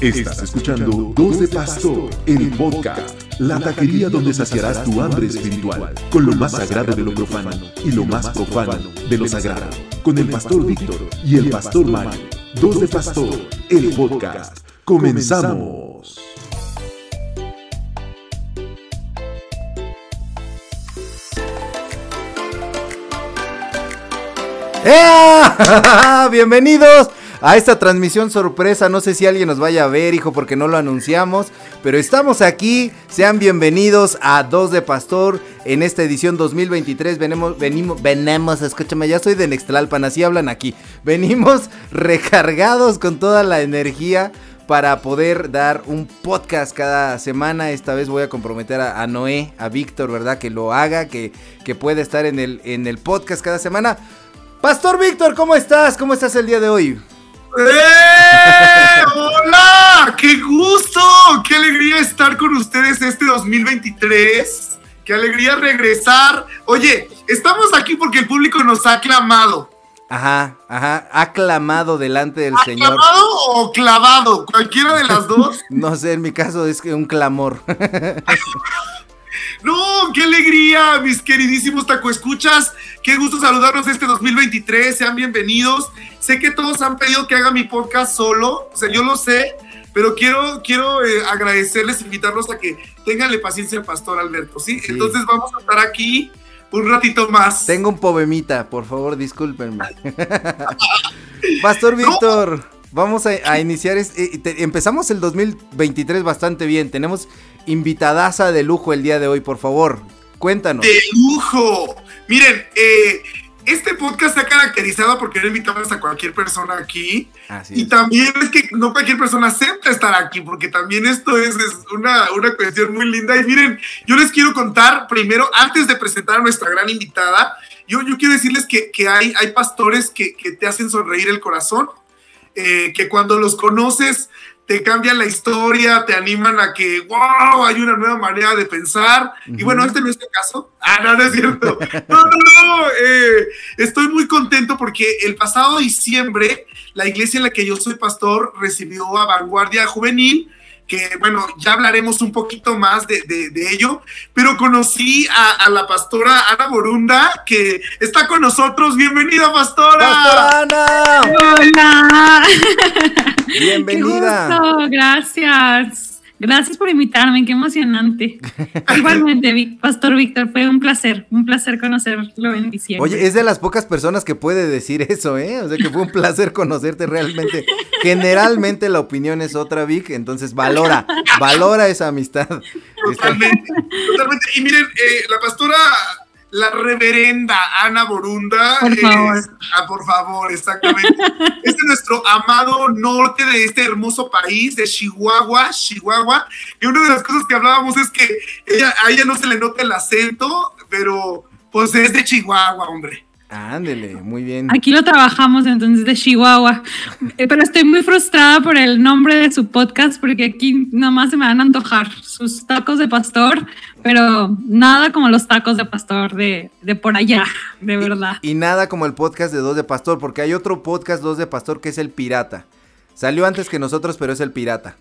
Estás escuchando Dos de Pastor, el podcast, la taquería donde saciarás tu hambre espiritual, con lo más sagrado de lo profano y lo más profano de lo sagrado, con el pastor Víctor y el pastor Mario. Dos de Pastor, el podcast. Comenzamos. ¡Eh! Bienvenidos a esta transmisión sorpresa. No sé si alguien nos vaya a ver, hijo, porque no lo anunciamos. Pero estamos aquí. Sean bienvenidos a Dos de Pastor en esta edición 2023. Venimos, venimos, venimos, escúchame, ya soy de Nextlalpan, así hablan aquí. Venimos recargados con toda la energía para poder dar un podcast cada semana. Esta vez voy a comprometer a, Noé, a Víctor, ¿verdad? Que lo haga, que, que pueda estar en el, en el podcast cada semana. Pastor Víctor, ¿cómo estás? ¿Cómo estás el día de hoy? ¡Eh! ¡Hola! ¡Qué gusto! ¡Qué alegría estar con ustedes este 2023! ¡Qué alegría regresar! Oye, estamos aquí porque el público nos ha aclamado. Ajá, ajá, aclamado delante del Señor. ¿Aclamado o clavado? Cualquiera de las dos. no sé, en mi caso es que un clamor. No, qué alegría, mis queridísimos taco escuchas. Qué gusto saludarlos este 2023. Sean bienvenidos. Sé que todos han pedido que haga mi podcast solo. O sea, yo lo sé, pero quiero, quiero eh, agradecerles, invitarlos a que tenganle paciencia al pastor Alberto, ¿sí? Entonces vamos a estar aquí un ratito más. Tengo un poemita, por favor, discúlpenme. pastor Víctor. Vamos a, iniciar, eh, empezamos el 2023 bastante bien, tenemos invitadaza de lujo el día de hoy, por favor, cuéntanos. De lujo. Miren, eh, este podcast se ha caracterizado porque no invitamos a cualquier persona aquí. y también es que no cualquier persona acepta estar aquí, porque también esto es, una, una, cuestión muy linda. Y miren, yo les quiero contar primero, antes de presentar a nuestra gran invitada, yo, yo quiero decirles que, que hay, hay pastores que, que te hacen sonreír el corazón eh, que cuando los conoces te cambian la historia, te animan a que, wow, hay una nueva manera de pensar. Y bueno, este no es el caso. Ah, no, no es cierto. No, no, no. Eh, estoy muy contento porque el pasado diciembre, la iglesia en la que yo soy pastor recibió a Vanguardia Juvenil que bueno, ya hablaremos un poquito más de, ello, pero conocí a, la pastora Ana Borunda, que está con nosotros. Bienvenida, pastora. Pastora Ana. Hola. Bienvenida. Qué gusto, gracias. Gracias por invitarme, qué emocionante. Igualmente, Pastor Víctor, fue un placer, un placer conocerlo en diciembre. Oye, es de las pocas personas que puede decir eso, ¿eh? O sea, que fue un placer conocerte realmente. Generalmente la opinión es otra, Vic, entonces valora, valora esa amistad. Totalmente, totalmente. Y miren, eh, la pastora la reverenda Ana Borunda. Por favor. ah, por favor, exactamente. es de nuestro amado norte de este hermoso país, de Chihuahua, Chihuahua. Y una de las cosas que hablábamos es que ella, a ella no se le nota el acento, pero pues es de Chihuahua, hombre. Ándele, muy bien. Aquí lo trabajamos entonces de Chihuahua. Eh, pero estoy muy frustrada por el nombre de su podcast porque aquí nomás se me van a antojar sus tacos de pastor, pero nada como los tacos de pastor de, por allá, de verdad. Y, nada como el podcast de Dos de Pastor, porque hay otro podcast Dos de Pastor que es el Pirata. Salió antes que nosotros, pero es el Pirata.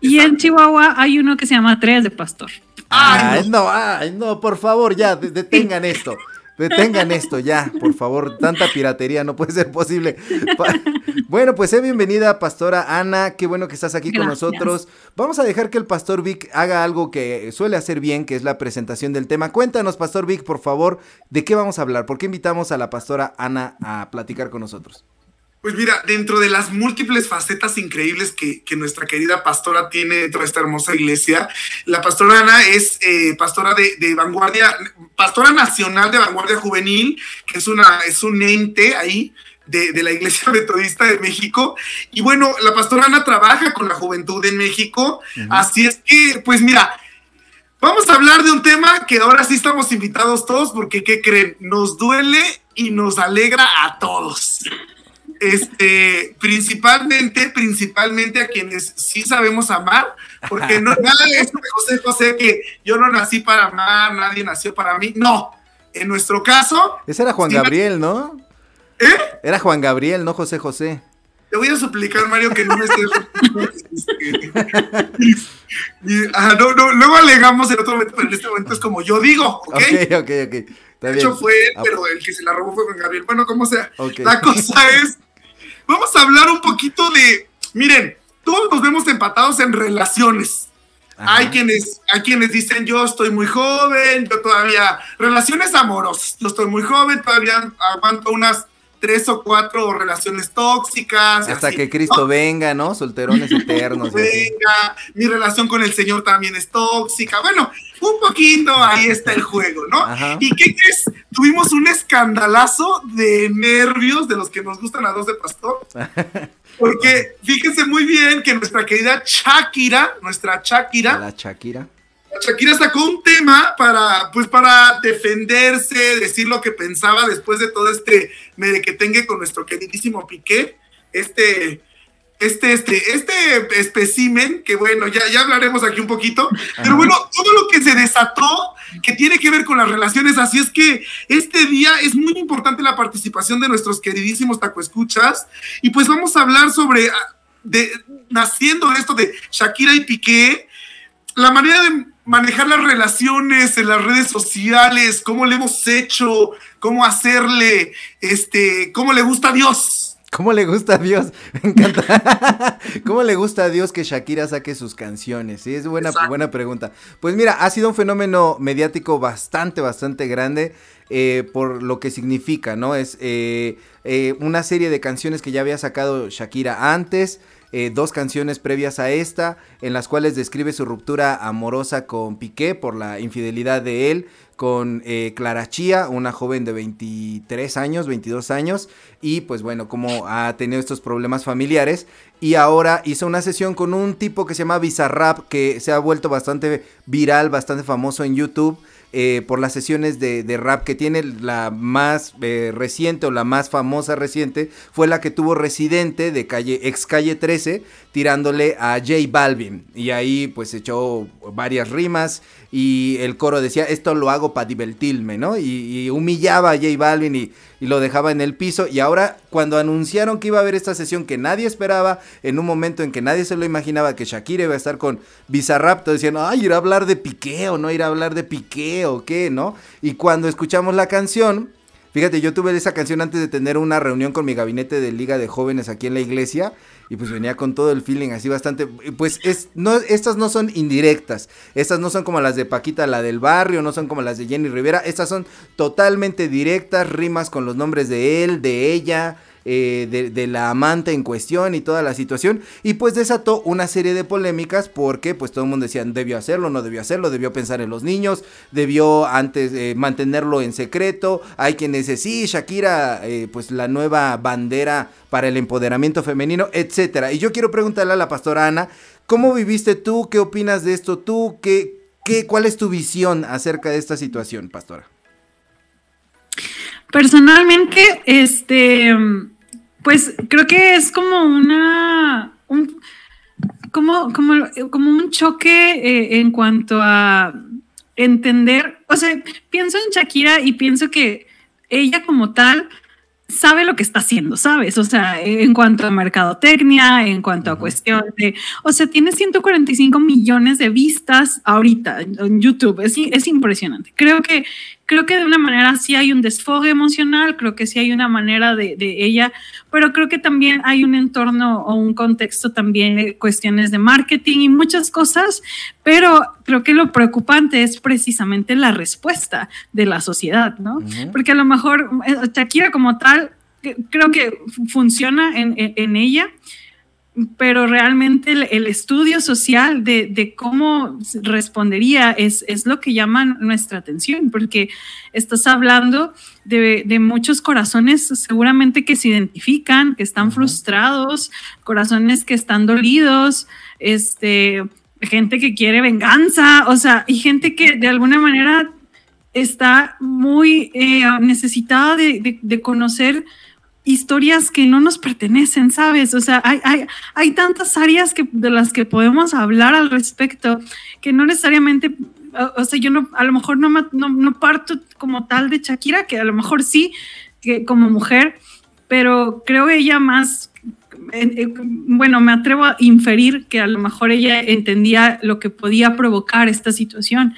Y en Chihuahua hay uno que se llama Tres de Pastor. Ay, no, ay, no, por favor, ya, detengan esto. Detengan esto ya, por favor. Tanta piratería no puede ser posible. bueno, pues sé bienvenida, Pastora Ana. Qué bueno que estás aquí con nosotros. Vamos a dejar que el Pastor Vic haga algo que suele hacer bien, que es la presentación del tema. Cuéntanos, Pastor Vic, por favor, de qué vamos a hablar. ¿Por qué invitamos a la Pastora Ana a platicar con nosotros? Pues mira, dentro de las múltiples facetas increíbles que, nuestra querida pastora tiene dentro de esta hermosa iglesia, la pastora Ana es eh, pastora de, vanguardia, pastora nacional de vanguardia juvenil, que es, una, es un ente ahí de, la Iglesia Metodista de México. Y bueno, la pastora Ana trabaja con la juventud en México. Así es que, pues mira, vamos a hablar de un tema que ahora sí estamos invitados todos, porque ¿qué creen? Nos duele y nos alegra a todos este, principalmente, principalmente a quienes sí sabemos amar, porque no nada de esto de José José que yo no nací para amar, nadie nació para mí. No, en nuestro caso. Ese era Juan Gabriel, ¿no? ¿Eh? Era Juan Gabriel, no José José. Te voy a suplicar, Mario, que no me estés. no, no, luego alegamos en otro momento, pero en este momento es como yo digo, ¿ok? Ok, ok, ok. de hecho fue él, ah, pero el que se la robó fue Juan Gabriel. Bueno, como sea. La cosa es, vamos a hablar un poquito de, miren, todos nos vemos empatados en relaciones. Hay quienes, hay quienes dicen, yo estoy muy joven, yo todavía, relaciones amorosas, yo estoy muy joven, todavía aguanto unas tres o cuatro relaciones tóxicas. Hasta que Cristo venga, ¿no? Solterones eternos. venga, mi relación con el Señor también es tóxica. Bueno, un poquito ahí está el juego, ¿no? ¿Y qué crees? Tuvimos un escandalazo de nervios de los que nos gustan a dos de pastor. Porque fíjense muy bien que nuestra querida Shakira, nuestra Shakira. La Shakira Shakira sacó un tema para, pues, para defenderse, decir lo que pensaba después de todo este merequetengue con nuestro queridísimo Piqué, este, este, este, este especimen, que bueno, ya, ya hablaremos aquí un poquito, pero bueno, todo lo que se desató, que tiene que ver con las relaciones, así es que este día es muy importante la participación de nuestros queridísimos tacoescuchas, y pues vamos a hablar sobre, ah, de, naciendo esto de Shakira y Piqué, la manera de manejar las relaciones en las redes sociales, cómo le hemos hecho, cómo hacerle, este, cómo le gusta a Dios. ¿Cómo le gusta a Dios? Me encanta. ¿Cómo le gusta a Dios que Shakira saque sus canciones? Sí, es buena, buena pregunta. Pues mira, ha sido un fenómeno mediático bastante, bastante grande eh, por lo que significa, ¿no? Es eh, eh, una serie de canciones que ya había sacado Shakira antes. Eh, dos canciones previas a esta, en las cuales describe su ruptura amorosa con Piqué por la infidelidad de él, con eh, Clara Chía, una joven de 23 años, 22 años, y pues bueno, como ha tenido estos problemas familiares, y ahora hizo una sesión con un tipo que se llama Bizarrap, que se ha vuelto bastante viral, bastante famoso en YouTube, eh, por las sesiones de, rap que tiene la más eh, reciente o la más famosa reciente fue la que tuvo Residente de calle ex calle 13 tirándole a J Balvin y ahí pues echó varias rimas y el coro decía esto lo hago para divertirme, ¿no? Y, humillaba a J Balvin y, lo dejaba en el piso y ahora cuando anunciaron que iba a haber esta sesión que nadie esperaba en un momento en que nadie se lo imaginaba que Shakira iba a estar con Bizarrap, todos decían, ay, ir a hablar de Piqué o no ir a hablar de Piqué o qué, ¿no? Y cuando escuchamos la canción, fíjate, yo tuve esa canción antes de tener una reunión con mi gabinete de Liga de Jóvenes aquí en la iglesia y pues venía con todo el feeling así bastante, pues es, no, estas no son indirectas, estas no son como las de Paquita, la del barrio, no son como las de Jenny Rivera, estas son totalmente directas, rimas con los nombres de él, de ella, eh, de, la amante en cuestión y toda la situación. Y pues desató una serie de polémicas porque pues todo el mundo decía, debió hacerlo, no debió hacerlo, debió pensar en los niños, debió antes eh, mantenerlo en secreto. Hay quienes dicen, sí, Shakira, eh, pues la nueva bandera para el empoderamiento femenino, etcétera. Y yo quiero preguntarle a la pastora Ana, ¿cómo viviste tú? ¿Qué opinas de esto tú? ¿Qué, qué, ¿Cuál es tu visión acerca de esta situación, pastora? Personalmente, este, pues creo que es como una, un, como, como, como un choque eh, en cuanto a entender, o sea, pienso en Shakira y pienso que ella como tal sabe lo que está haciendo, ¿sabes? O sea, en cuanto a mercadotecnia, en cuanto a cuestión de, o sea, tiene 145 millones de vistas ahorita en YouTube, es, es impresionante. Creo que, creo que de una manera sí hay un desfogue emocional, creo que sí hay una manera de, de, ella, pero creo que también hay un entorno o un contexto también, cuestiones de marketing y muchas cosas, pero creo que lo preocupante es precisamente la respuesta de la sociedad, ¿no? Porque a lo mejor eh, Shakira como tal, creo que funciona en, en ella, pero realmente el, estudio social de, cómo respondería es, es, lo que llama nuestra atención, porque estás hablando de, muchos corazones seguramente que se identifican, que están frustrados, corazones que están dolidos, este, gente que quiere venganza, o sea, y gente que de alguna manera está muy eh, necesitada de conocer historias que no nos pertenecen, ¿sabes? O sea, hay, hay, hay tantas áreas que, de las que podemos hablar al respecto que no necesariamente, o, sea, yo no, a lo mejor no, no, no, parto como tal de Shakira, que a lo mejor sí, que como mujer, pero creo ella más, bueno, me atrevo a inferir que a lo mejor ella entendía lo que podía provocar esta situación,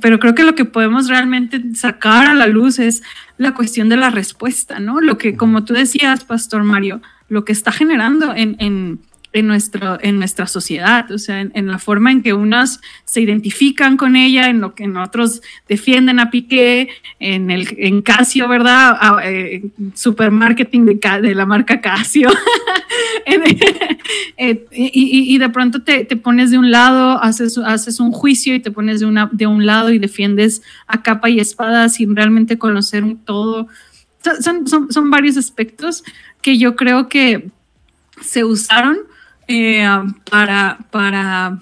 pero creo que lo que podemos realmente sacar a la luz es la cuestión de la respuesta, ¿no? Lo que, como tú decías, Pastor Mario, lo que está generando en, en en, nuestro, en nuestra sociedad, o sea, en, la forma en que unos se identifican con ella, en lo que en otros defienden a Piqué, en, el, en Casio, ¿verdad? Eh, supermarketing de, de, la marca Casio. Eh, y, y, de pronto te, te, pones de un lado, haces, haces un juicio y te pones de, una, de un lado y defiendes a capa y espada sin realmente conocer un todo. Son, son, son varios aspectos que yo creo que se usaron eh, para, para,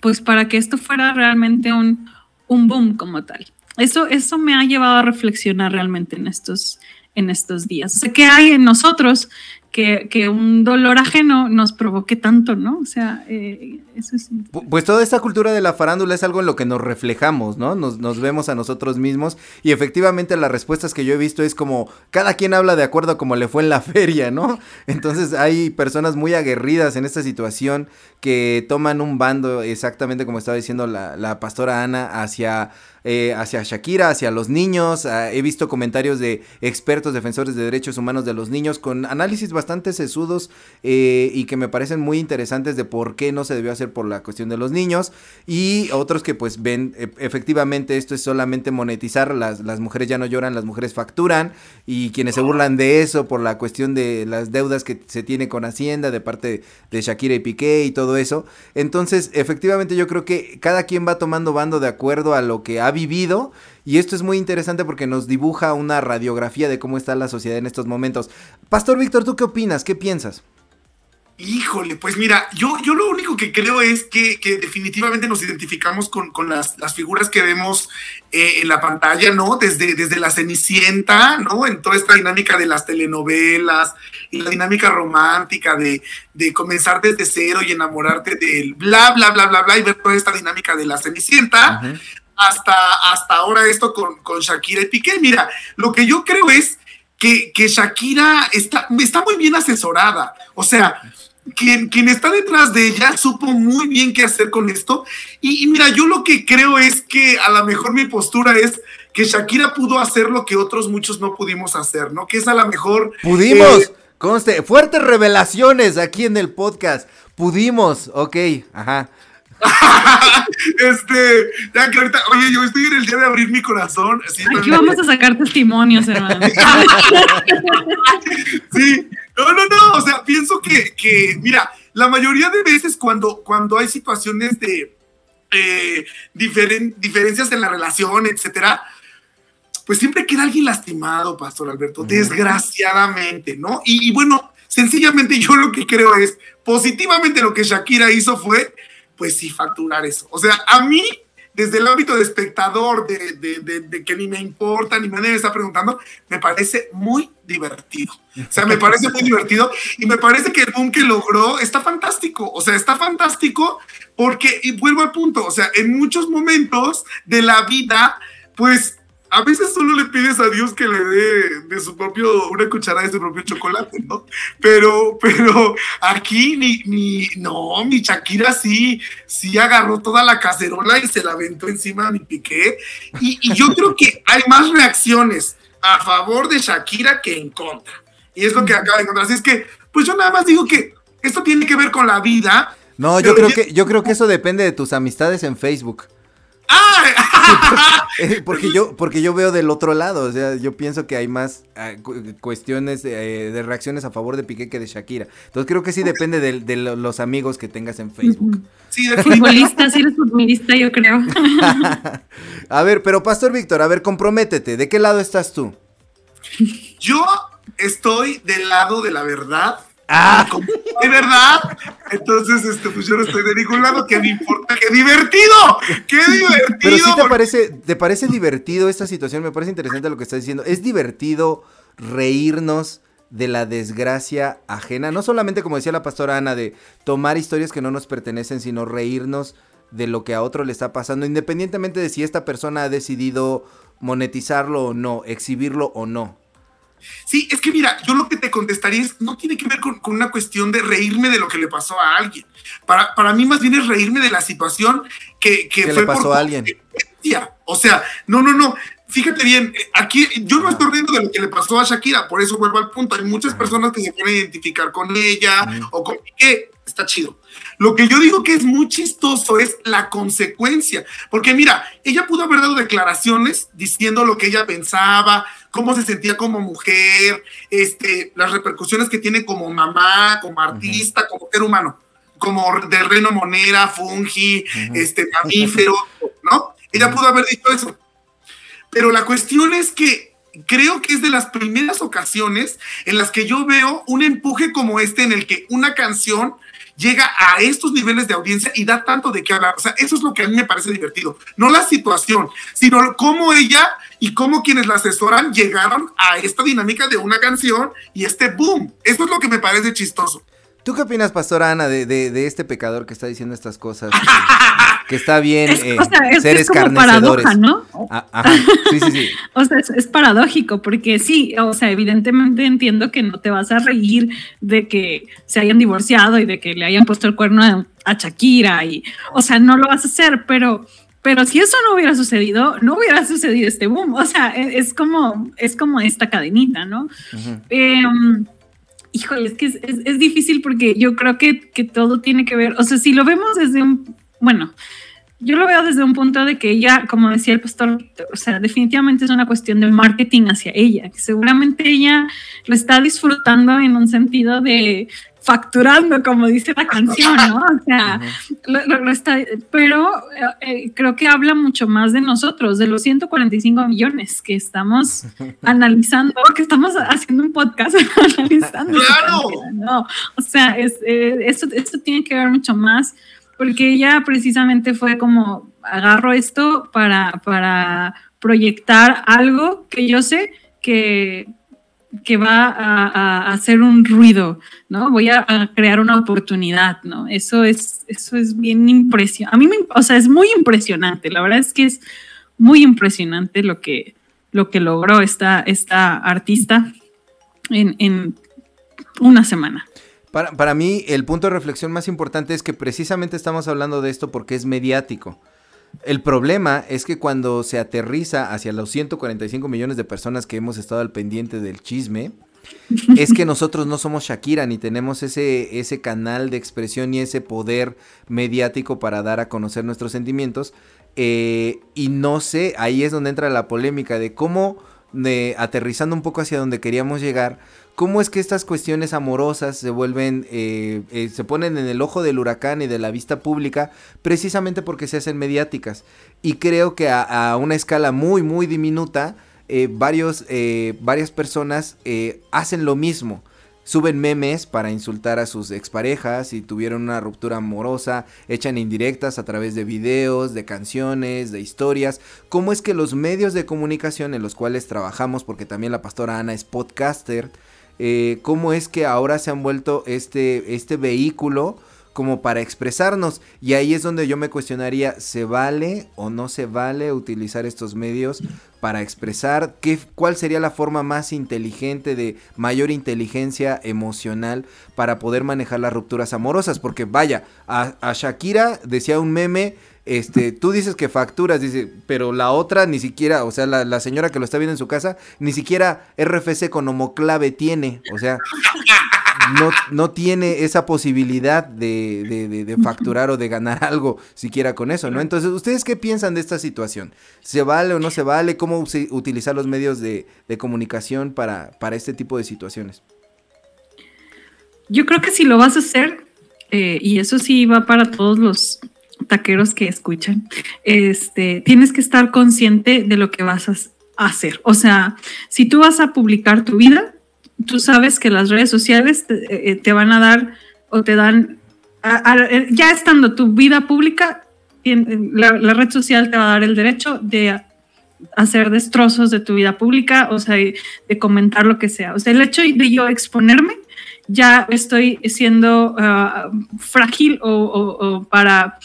pues para que esto fuera realmente un, un boom como tal. Eso, eso me ha llevado a reflexionar realmente en estos, en estos días. O sea, ¿qué hay en nosotros que, un dolor ajeno nos provoque tanto, ¿no? O sea, eh, eso es... Pues toda esta cultura de la farándula es algo en lo que nos reflejamos, ¿no? Nos, vemos a nosotros mismos y efectivamente las respuestas que yo he visto es como cada quien habla de acuerdo a como le fue en la feria, ¿no? Entonces hay personas muy aguerridas en esta situación que toman un bando exactamente como estaba diciendo la pastora Ana hacia eh, hacia Shakira, hacia los niños. Ah, he visto comentarios de expertos defensores de derechos humanos de los niños con análisis bastante sesudos eh, y que me parecen muy interesantes de por qué no se debió hacer por la cuestión de los niños. Y otros que pues ven e, efectivamente esto es solamente monetizar, las, las mujeres ya no lloran, las mujeres facturan y quienes se burlan de eso por la cuestión de las deudas que se tiene con Hacienda de parte de Shakira y Piqué y todo eso. Entonces, efectivamente yo creo que cada quien va tomando bando de acuerdo a lo que ha vivido y esto es muy interesante porque nos dibuja una radiografía de cómo está la sociedad en estos momentos. Pastor Víctor, ¿tú qué opinas? ¿Qué piensas? Híjole, pues mira, yo, yo lo único que creo es que, definitivamente nos identificamos con, las, figuras que vemos eh, en la pantalla, ¿no? Desde, desde la Cenicienta, ¿no? En toda esta dinámica de las telenovelas y la dinámica romántica de, comenzar desde cero y enamorarte del bla, bla, bla, bla, bla, y ver toda esta dinámica de la Cenicienta hasta, hasta ahora esto con, con Shakira y Piqué. Mira, lo que yo creo es que, que Shakira está, está muy bien asesorada. O sea, quien, quien, está detrás de ella supo muy bien qué hacer con esto. Y, mira, yo lo que creo es que a lo mejor mi postura es que Shakira pudo hacer lo que otros muchos no pudimos hacer, ¿no? Que es a lo mejor... Pudimos, eh, conste, fuertes revelaciones aquí en el podcast. Pudimos, ok, ajá. este, ya que ahorita, oye, yo estoy en el día de abrir mi corazón. Aquí vamos a sacar testimonios, hermano. sí, no, no, no, o sea, pienso que, que, mira, la mayoría de veces cuando, cuando hay situaciones de eh, diferencias en la relación, etcétera, pues siempre queda alguien lastimado, Pastor Alberto, desgraciadamente, ¿no? Y, y bueno, sencillamente yo lo que creo es, positivamente lo que Shakira hizo fue pues sí facturar eso. O sea, a mí, desde el ámbito de espectador, de, que ni me importa, ni me está preguntando, me parece muy divertido. O sea, me parece muy divertido y me parece que el boom que logró está fantástico. O sea, está fantástico porque, y vuelvo al punto, o sea, en muchos momentos de la vida, pues a veces solo le pides a Dios que le dé de su propio, una cucharada de su propio chocolate, ¿no? Pero, pero aquí ni, ni, no, mi Shakira sí, sí agarró toda la cacerola y se la aventó encima a mi Piqué. Y, y yo creo que hay más reacciones a favor de Shakira que en contra. Y es lo que acaba de encontrar. Así es que, pues yo nada más digo que esto tiene que ver con la vida. No, yo creo que, yo creo que eso depende de tus amistades en Facebook. Eh, porque, yo, porque yo veo del otro lado, o sea, yo pienso que hay más ah, cuestiones eh, de, reacciones a favor de Piqué que de Shakira. Entonces creo que sí depende de, los amigos que tengas en Facebook. Sí, de futbolista, sí eres futbolista, yo creo. a ver, pero Pastor Víctor, a ver, comprométete, ¿de qué lado estás tú? Yo estoy del lado de la verdad Ah, ¿de verdad? Entonces, este, pues yo no estoy de ningún lado, que me importa, qué divertido, qué divertido. Pero sí te parece, te parece divertido esta situación, me parece interesante lo que estás diciendo. Es divertido reírnos de la desgracia ajena, no solamente como decía la pastora Ana, de tomar historias que no nos pertenecen, sino reírnos de lo que a otro le está pasando, independientemente de si esta persona ha decidido monetizarlo o no, exhibirlo o no. Sí, es que mira, yo lo que te contestaría es, no tiene que ver con, una cuestión de reírme de lo que le pasó a alguien. Para, para mí más bien es reírme de la situación que, que fue le pasó a alguien. O sea, no, no, no. Fíjate bien, aquí yo no estoy riendo de lo que le pasó a Shakira, por eso vuelvo al punto. Hay muchas personas que se quieren identificar con ella o con qué está chido. Lo que yo digo que es muy chistoso es la consecuencia, porque mira, ella pudo haber dado declaraciones diciendo lo que ella pensaba, cómo se sentía como mujer, este, las repercusiones que tiene como mamá, como artista, como ser humano, como de reino monera, fungi, este, mamífero, ¿no? Ella pudo haber dicho eso. Pero la cuestión es que creo que es de las primeras ocasiones en las que yo veo un empuje como este en el que una canción llega a estos niveles de audiencia y da tanto de qué hablar. O sea, eso es lo que a mí me parece divertido. No la situación, sino cómo ella y cómo quienes la asesoran llegaron a esta dinámica de una canción y este boom. Eso es lo que me parece chistoso. ¿Tú qué opinas, pastora Ana, de, de, este pecador que está diciendo estas cosas? Que, está bien eh, ser escarnecedores. ¿no? Ah, sí, sí, sí. o sea, es, paradójico, porque sí, o sea, evidentemente entiendo que no te vas a reír de que se hayan divorciado y de que le hayan puesto el cuerno a, a Shakira, y, o sea, no lo vas a hacer, pero pero si eso no hubiera sucedido, no hubiera sucedido este boom. O sea, e, es, como, es como esta cadenita, ¿no? Híjole, es que es, difícil porque yo creo que, que, todo tiene que ver, o sea, si lo vemos desde un, bueno, yo lo veo desde un punto de que ella, como decía el pastor, o sea, definitivamente es una cuestión de marketing hacia ella, seguramente ella lo está disfrutando en un sentido de, facturando, como dice la canción, ¿no? O sea, lo, está, pero eh, creo que habla mucho más de nosotros, de los 145 millones que estamos analizando, que estamos haciendo un podcast analizando. ¡Claro! ¿no? O sea, es, eh, esto, esto tiene que ver mucho más, porque ella precisamente fue como, agarro esto para, para proyectar algo que yo sé que que va a, hacer un ruido, ¿no? Voy a, crear una oportunidad, ¿no? Eso es, eso es bien impresionante. A mí, o sea, es muy impresionante. La verdad es que es muy impresionante lo que, lo que logró esta, esta artista en, en una semana. Para, para mí, el punto de reflexión más importante es que precisamente estamos hablando de esto porque es mediático. El problema es que cuando se aterriza hacia los 145 millones de personas que hemos estado al pendiente del chisme, es que nosotros no somos Shakira ni tenemos ese, ese canal de expresión ni ese poder mediático para dar a conocer nuestros sentimientos. Eh, y no sé, ahí es donde entra la polémica de cómo, de, aterrizando un poco hacia donde queríamos llegar, cómo es que estas cuestiones amorosas se vuelven, eh, eh, se ponen en el ojo del huracán y de la vista pública, precisamente porque se hacen mediáticas. Y creo que a, una escala muy, muy diminuta, eh, varios, varias personas hacen lo mismo. Suben memes para insultar a sus exparejas y tuvieron una ruptura amorosa, echan indirectas a través de videos, de canciones, de historias. ¿Cómo es que los medios de comunicación en los cuales trabajamos, porque también la pastora Ana es podcaster, eh, cómo es que ahora se han vuelto este, este vehículo como para expresarnos. Y ahí es donde yo me cuestionaría, ¿se vale o no se vale utilizar estos medios para expresar qué, cuál sería la forma más inteligente de mayor inteligencia emocional para poder manejar las rupturas amorosas? Porque vaya, a, a Shakira decía un meme, este, tú dices que facturas, dice, pero la otra ni siquiera, o sea, la, señora que lo está viendo en su casa, ni siquiera RFC con homoclave tiene, o sea, no, no tiene esa posibilidad de, facturar o de ganar algo siquiera con eso, ¿no? Entonces, ¿ustedes qué piensan de esta situación? ¿Se vale o no se vale? ¿Cómo utilizar los medios de, comunicación para, para este tipo de situaciones? Yo creo que si lo vas a hacer, eh, y eso sí va para todos los taqueros que escuchan, este, tienes que estar consciente de lo que vas a hacer. O sea, si tú vas a publicar tu vida, tú sabes que las redes sociales te, eh, van a dar o te dan, ya estando tu vida pública, la, red social te va a dar el derecho de hacer destrozos de tu vida pública, o sea, de comentar lo que sea. O sea, el hecho de yo exponerme, ya estoy siendo ah, frágil o, para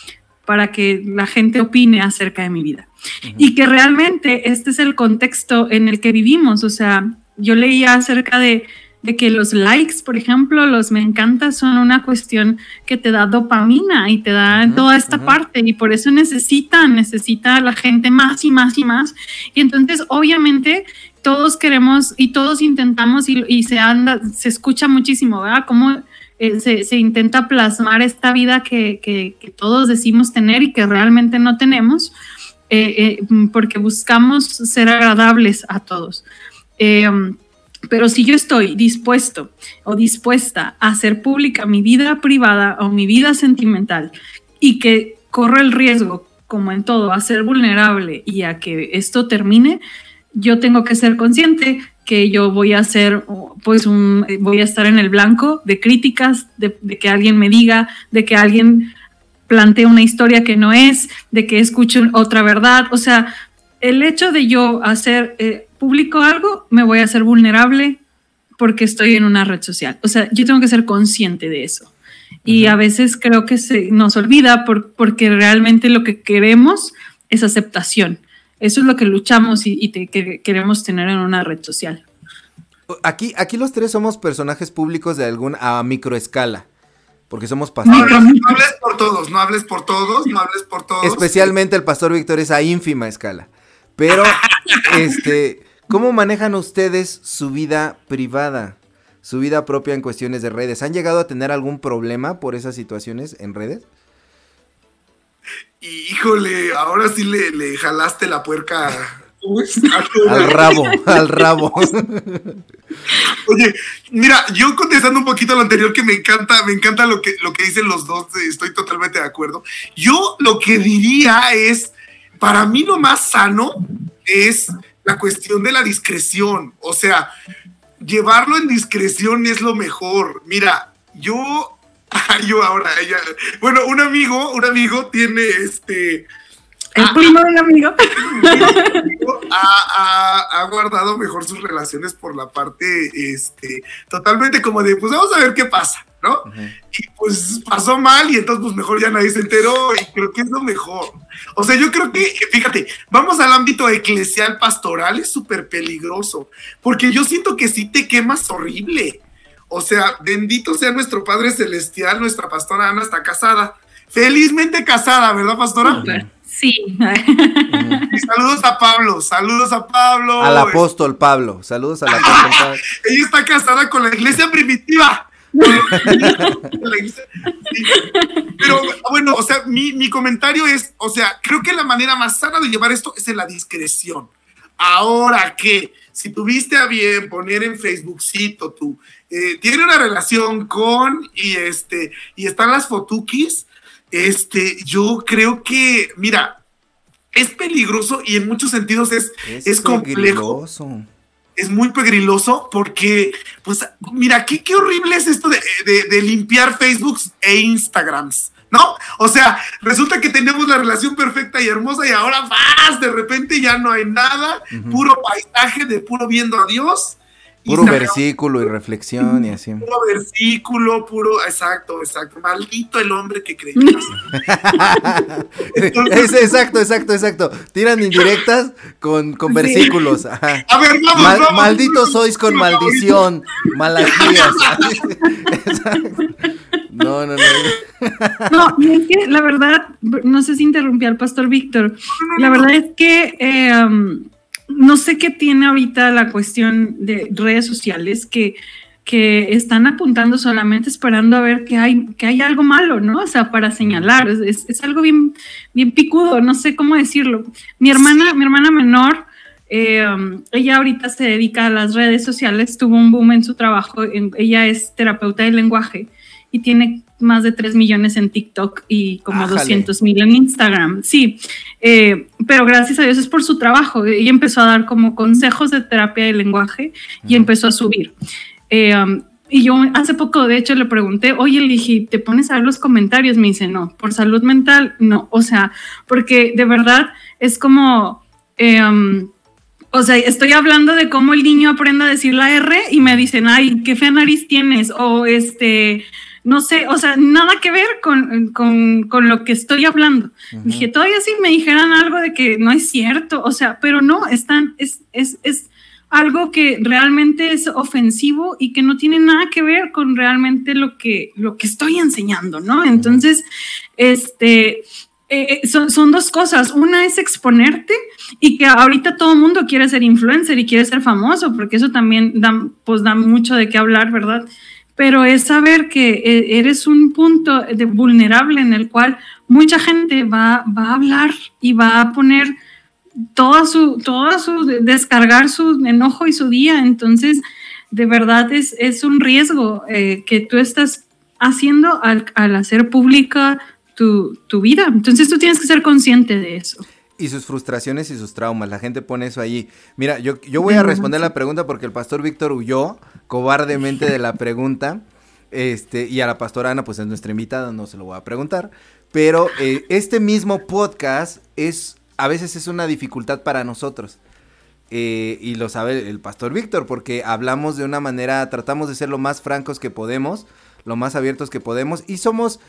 para que la gente opine acerca de mi vida. Y que realmente este es el contexto en el que vivimos, o sea, yo leía acerca de, de que los likes, por ejemplo, los me encanta son una cuestión que te da dopamina y te da toda esta parte y por eso necesita, necesita la gente más y más y más. Y entonces, obviamente, todos queremos y todos intentamos y, se anda, se escucha muchísimo, ¿verdad? Cómo eh, se, intenta plasmar esta vida que, todos decimos tener y que realmente no tenemos, eh, eh, porque buscamos ser agradables a todos. Pero si yo estoy dispuesto o dispuesta a hacer pública mi vida privada o mi vida sentimental y que corro el riesgo, como en todo, a ser vulnerable y a que esto termine, yo tengo que ser consciente que yo voy a ser, pues, un, voy a estar en el blanco de críticas, de, que alguien me diga, de que alguien plantee una historia que no es, de que escuche otra verdad. O sea, el hecho de yo hacer eh, público algo, me voy a hacer vulnerable porque estoy en una red social. O sea, yo tengo que ser consciente de eso. Y a veces creo que se nos olvida por, porque realmente lo que queremos es aceptación. Eso es lo que luchamos y, que queremos tener en una red social. Aquí, aquí los tres somos personajes públicos de alguna a microescala. Porque somos pastores. No, no, hables por todos, no hables por todos, no hables por todos. Especialmente el pastor Víctor es a ínfima escala. Pero, este, ¿Cómo manejan ustedes su vida privada? Su vida propia en cuestiones de redes. ¿Han llegado a tener algún problema por esas situaciones en redes? Híjole, ahora sí le, jalaste la puerca al rabo, al rabo. Oye, mira, yo contestando un poquito a lo anterior que me encanta, me encanta lo que, lo que dicen los dos, estoy totalmente de acuerdo. Yo lo que diría es, para mí lo más sano es la cuestión de la discreción. O sea, llevarlo en discreción es lo mejor. Mira, yo, yo ahora, bueno, un amigo, un amigo tiene este... El primo del amigo. Ha, guardado mejor sus relaciones por la parte, este, totalmente como de, pues vamos a ver qué pasa. ¿no? Y pues pasó mal y entonces pues mejor ya nadie se enteró y creo que es lo mejor. O sea, yo creo que, fíjate, vamos al ámbito eclesial pastoral, es súper peligroso, porque yo siento que si te quemas horrible. O sea, bendito sea nuestro Padre Celestial, nuestra pastora Ana está casada, felizmente casada, ¿verdad, pastora? Sí. Y saludos a Pablo, saludos a Pablo. Al apóstol Pablo, saludos al apóstol Pablo. Ella está casada con la iglesia primitiva. Pero bueno, o sea, mi, comentario es, o sea, creo que la manera más sana de llevar esto es en la discreción. Ahora que, si tuviste a bien poner en Facebookcito tú, eh, tiene una relación con y este, y están las fotukis, este, yo creo que, mira, es peligroso y en muchos sentidos es, es, complejo es muy pegriloso porque, pues, mira, qué, qué horrible es esto de, limpiar Facebooks e Instagrams. ¿No? O sea, resulta que tenemos la relación perfecta y hermosa y ahora vas, de repente ya no hay nada, puro paisaje de puro viendo a Dios Puro versículo y reflexión y así. Puro versículo, puro, exacto, exacto. Maldito el hombre que cree. exacto, exacto, exacto. Tiran indirectas con, con versículos. A ver, vamos, Malditos sois con maldición, malaquías. no, no, no. No, y es que la verdad, no sé si interrumpí al pastor Víctor. La verdad es que eh, um, no sé qué tiene ahorita la cuestión de redes sociales que, que están apuntando solamente esperando a ver que hay, que hay algo malo, ¿no? O sea, para señalar, es, algo bien, bien picudo, no sé cómo decirlo. Mi hermana, mi hermana menor, eh, ella ahorita se dedica a las redes sociales, tuvo un boom en su trabajo, ella es terapeuta de lenguaje y tiene más de 3 millones en TikTok y como 200 mil en Instagram. Sí, eh, pero gracias a Dios es por su trabajo. Ella empezó a dar como consejos de terapia de lenguaje y empezó a subir. Eh, um, y yo hace poco, de hecho, le pregunté, oye, le ¿te pones a ver los comentarios? Me dice, no, por salud mental, no. O sea, porque de verdad es como... Eh, um, o sea, estoy hablando de cómo el niño aprende a decir la R y me dicen, ay, qué fea nariz tienes, o este, no sé, o sea, nada que ver con, lo que estoy hablando. Dije, todavía si me dijeran algo de que no es cierto, o sea, pero no, están, es, es, es, algo que realmente es ofensivo y que no tiene nada que ver con realmente lo que, lo que estoy enseñando, ¿no? Entonces, este, eh, eh, son, son, dos cosas. Una es exponerte y que ahorita todo el mundo quiere ser influencer y quiere ser famoso, porque eso también da, pues, da mucho de qué hablar, ¿verdad? Pero es saber que eh, eres un punto vulnerable en el cual mucha gente va, va a hablar y va a poner toda su, su, descargar su enojo y su día. Entonces, de verdad es, es un riesgo que tú estás haciendo al, al hacer pública tu, vida. Entonces tú tienes que ser consciente de eso y sus frustraciones y sus traumas. La gente pone eso ahí. Mira, yo, yo voy a responder la pregunta porque el pastor Víctor huyó cobardemente de la pregunta. Este, y a la pastora Ana, pues es nuestra invitada, no se lo voy a preguntar. Pero eh, este mismo podcast es, a veces es una dificultad para nosotros. Eh, y lo sabe el pastor Víctor, porque hablamos de una manera, tratamos de ser lo más francos que podemos, lo más abiertos que podemos, y somos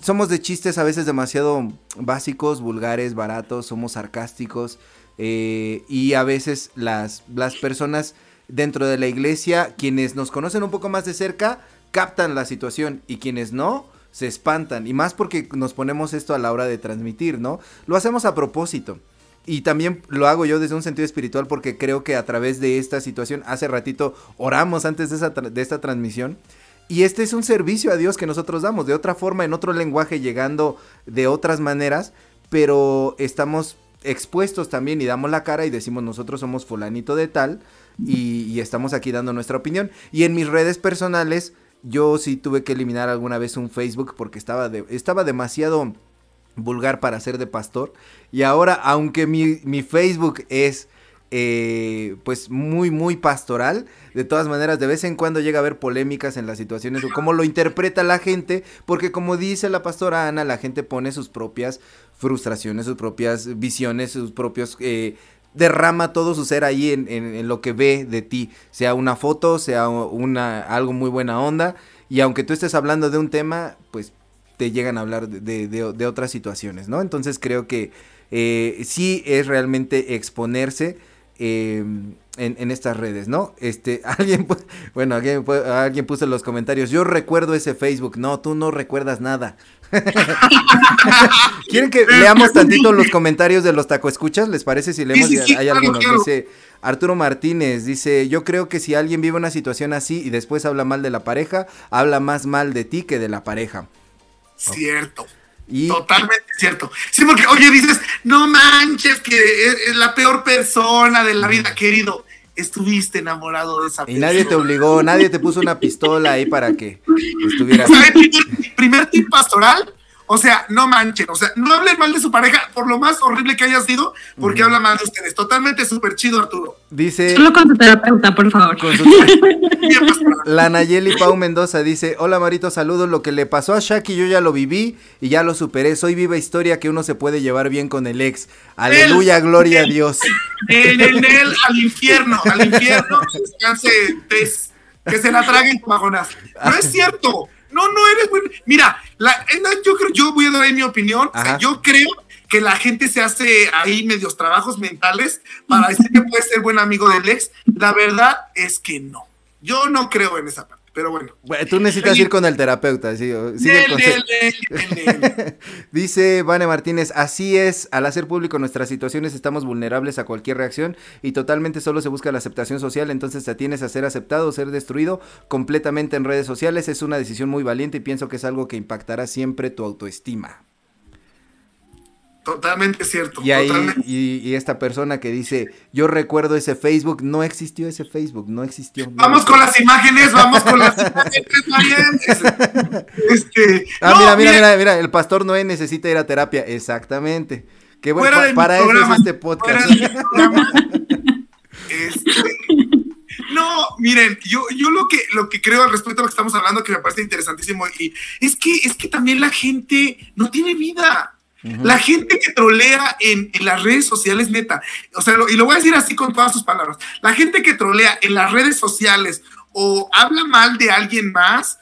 somos de chistes a veces demasiado básicos, vulgares, baratos, somos sarcásticos eh, y a veces las, las personas dentro de la iglesia, quienes nos conocen un poco más de cerca, captan la situación y quienes no, se espantan. Y más porque nos ponemos esto a la hora de transmitir, ¿no? Lo hacemos a propósito. Y también lo hago yo desde un sentido espiritual porque creo que a través de esta situación, hace ratito oramos antes de, de esta transmisión y este es un servicio a Dios que nosotros damos, de otra forma, en otro lenguaje, llegando de otras maneras, pero estamos expuestos también y damos la cara y decimos nosotros somos fulanito de tal y, estamos aquí dando nuestra opinión. Y en mis redes personales, yo sí tuve que eliminar alguna vez un Facebook porque estaba, estaba demasiado vulgar para ser de pastor. Y ahora, aunque mi Facebook es eh, pues muy, muy pastoral. De todas maneras, de vez en cuando llega a haber polémicas en las situaciones o cómo lo interpreta la gente, porque como dice la pastora Ana, la gente pone sus propias frustraciones, sus propias visiones, sus propios... Eh, derrama todo su ser ahí en, lo que ve de ti, sea una foto, sea una, algo muy buena onda, y aunque tú estés hablando de un tema, pues te llegan a hablar de, de, otras situaciones, ¿no? Entonces creo que eh, sí es realmente exponerse Em, en, estas redes, ¿no? Este, alguien, bueno, alguien, alguien puso en los comentarios, yo recuerdo ese Facebook, no, tú no recuerdas nada. ¿Quieren que leamos tantito los comentarios de los taco escuchas? ¿Les parece si leemos? hay algunos, dice Arturo Martínez, dice, yo creo que si alguien vive una situación así y después habla mal de la pareja, habla más mal de ti que de la pareja. Cierto. Totalmente cierto. Sí, porque, oye, dices, no manches, que es, la peor persona de la vida, querido. Estuviste enamorado de esa persona. Y nadie te obligó, nadie te puso una pistola ahí para que estuvieras. Primer, primer tip pastoral, o sea, no manchen, o sea, no hablen mal de su pareja, por lo más horrible que haya sido, porque habla mal de ustedes. Totalmente súper chido, Arturo. Dice. Solo con tu terapeuta, por favor. La Nayeli Pau Mendoza dice: Hola Marito, saludos. Lo que le pasó a Shaki, yo ya lo viví y ya lo superé. Soy viva historia que uno se puede llevar bien con el ex. Aleluya, gloria a Dios. En el, al infierno, al infierno, que se la traguen bajonas. No es cierto. No, no eres muy. Mira, la, yo creo, yo voy a dar ahí mi opinión. yo creo que la gente se hace ahí medios trabajos mentales para decir que puede ser buen amigo del ex. La verdad es que no. Yo no creo en esa parte pero bueno. tú necesitas ir con el terapeuta, sí, sigue Dice Vane Martínez, así es, al hacer público nuestras situaciones estamos vulnerables a cualquier reacción y totalmente solo se busca la aceptación social, entonces te tienes a ser aceptado o ser destruido completamente en redes sociales. Es una decisión muy valiente y pienso que es algo que impactará siempre tu autoestima. Totalmente cierto. Y, ahí, Y, esta persona que dice, yo recuerdo ese Facebook, no existió ese Facebook, no existió. Vamos con las imágenes, vamos con las imágenes, Este, ah, mira, mira, mira, mira, el pastor Noé necesita ir a terapia, exactamente. Qué bueno, para eso es este podcast. Este, no, miren, yo, yo lo que lo que creo al respecto a lo que estamos hablando, que me parece interesantísimo, y es que es que también la gente no tiene vida. La gente que trolea en, las redes sociales, neta, o sea, y lo voy a decir así con todas sus palabras, la gente que trolea en las redes sociales o habla mal de alguien más,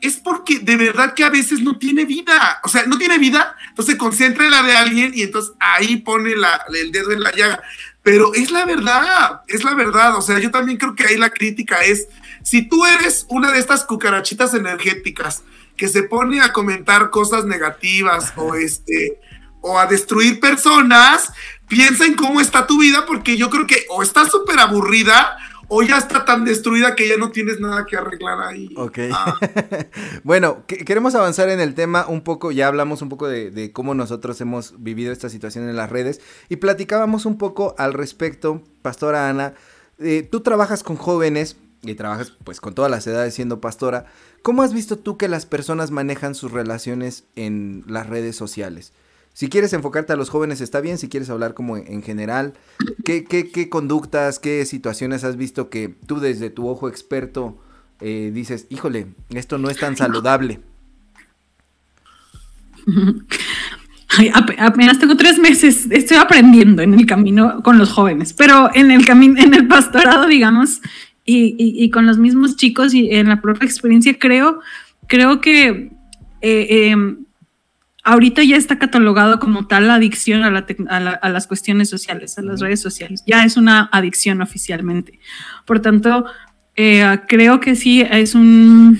es porque de verdad que a veces no tiene vida, o sea, no tiene vida, entonces concentra en la de alguien y entonces ahí pone el dedo en la llaga. pero es la verdad, es la verdad. O sea, yo también creo que ahí la crítica es, si tú eres una de estas cucarachitas energéticas que se pone a comentar cosas negativas o este o a destruir personas, piensa en cómo está tu vida porque yo creo que o estás súper aburrida o ya está tan destruida que ya no tienes nada que arreglar ahí. Ok. Ah. bueno, queremos avanzar en el tema un poco, ya hablamos un poco de, cómo nosotros hemos vivido esta situación en las redes y platicábamos un poco al respecto, Pastora Ana, eh, tú trabajas con jóvenes y trabajas pues con todas las edades siendo pastora, ¿cómo has visto tú que las personas manejan sus relaciones en las redes sociales? Si quieres enfocarte a los jóvenes está bien, si quieres hablar como en general, ¿qué, conductas, qué situaciones has visto que tú desde tu ojo experto eh, dices, híjole, esto no es tan saludable? apenas tengo tres meses, estoy aprendiendo en el camino con los jóvenes, pero en el camino, en el pastorado, digamos, y, con los mismos chicos y en la propia experiencia, creo, creo que eh, em, ahorita ya está catalogado como tal la adicción a, las cuestiones sociales, a las redes sociales. Ya es una adicción oficialmente. Por tanto, eh, creo que sí es un...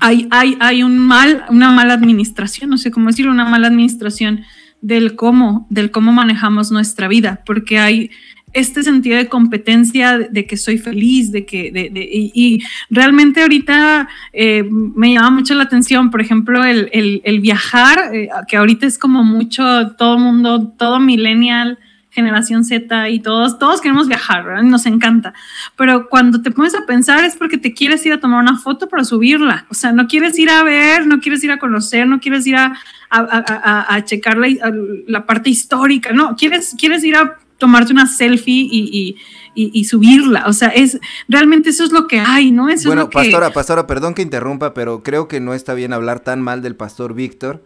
Hay, hay, hay un mal, una mala administración, no sé cómo decirlo, una mala administración del cómo, del cómo manejamos nuestra vida, porque hay este sentido de competencia, de, que soy feliz, de que, de, y, realmente ahorita eh, me llama mucho la atención, por ejemplo, el, el, viajar, eh, que ahorita es como mucho, todo mundo, todo millennial, generación Z y todos, todos queremos viajar, ¿verdad? Nos encanta. Pero cuando te pones a pensar es porque te quieres ir a tomar una foto para subirla. O sea, no quieres ir a ver, no quieres ir a conocer, no quieres ir a, a, a, checar la, la, parte histórica, no, quieres, quieres ir a tomarte una selfie y, y, subirla. O sea, es realmente eso es lo que hay, ¿no? Eso bueno, es lo pastora, pastora, perdón que interrumpa, pero creo que no está bien hablar tan mal del pastor Víctor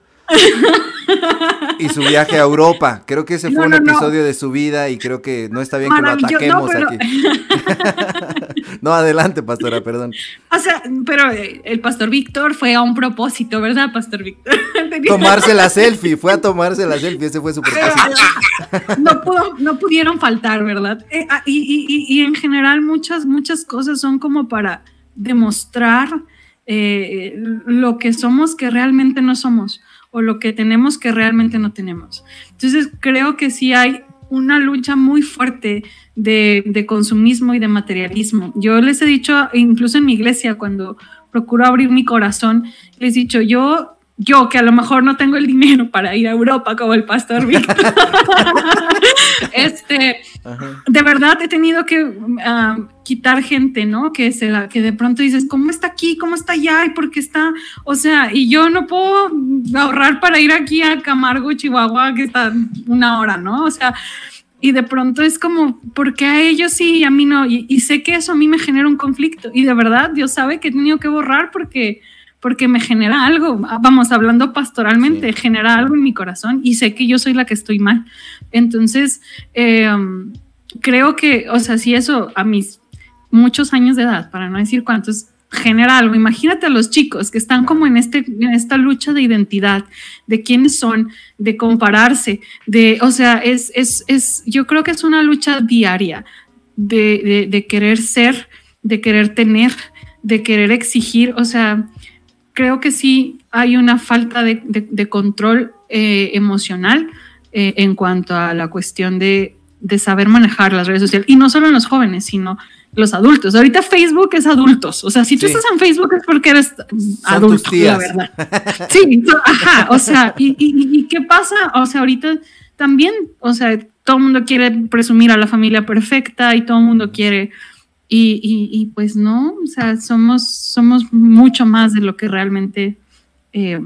y su viaje a Europa. Creo que ese fue un episodio de su vida y creo que no está bien que lo ataquemos aquí. no, adelante, pastora, perdón. O sea, pero eh, el pastor Víctor fue a un propósito, ¿verdad, pastor Víctor? tomarse la selfie, fue a tomarse la selfie, ese fue su propósito. no, no pudieron faltar, ¿verdad? Eh, ah, y, en general muchas, muchas cosas son como para demostrar eh, lo que somos que realmente no somos o lo que tenemos que realmente no tenemos. Entonces creo que sí hay una lucha muy fuerte de, consumismo y de materialismo. Yo les he dicho, incluso en mi iglesia, cuando procuro abrir mi corazón, les he dicho, yo yo que a lo mejor no tengo el dinero para ir a Europa como el pastor Víctor, este, de verdad he tenido que ah, quitar gente, ¿no? Que, se la, que de pronto dices, ¿cómo está aquí? ¿Cómo está allá? ¿Y por qué está? O sea, y yo no puedo ahorrar para ir aquí a Camargo, Chihuahua, que está una hora, ¿no? O sea, y de pronto es como, ¿por qué a ellos sí y a mí no? Y, y sé que eso a mí me genera un conflicto. Y de verdad, Dios sabe que he tenido que borrar porque porque me genera algo, vamos, hablando pastoralmente, genera algo en mi corazón y sé que yo soy la que estoy mal. Entonces, em, creo que, o sea, si eso a mis muchos años de edad, para no decir cuántos, genera algo. Imagínate a los chicos que están como en, este, en esta lucha de identidad, de quiénes son, de compararse, de, o sea, es, es, es yo creo que es una lucha diaria de, de, de querer ser, de querer tener, de querer exigir, o sea, creo que sí hay una falta de, control eh, emocional eh, en cuanto a la cuestión de, saber manejar las redes sociales. Y no solo en los jóvenes, sino los adultos. Ahorita Facebook es adultos. O sea, si tú estás en Facebook es porque eres adulto, la verdad. Sí, ajá. O sea, y, qué pasa? O sea, ahorita también, o sea, todo el mundo quiere presumir a la familia perfecta y todo el mundo quiere y, pues no, o sea, somos, somos mucho más de lo que realmente eh,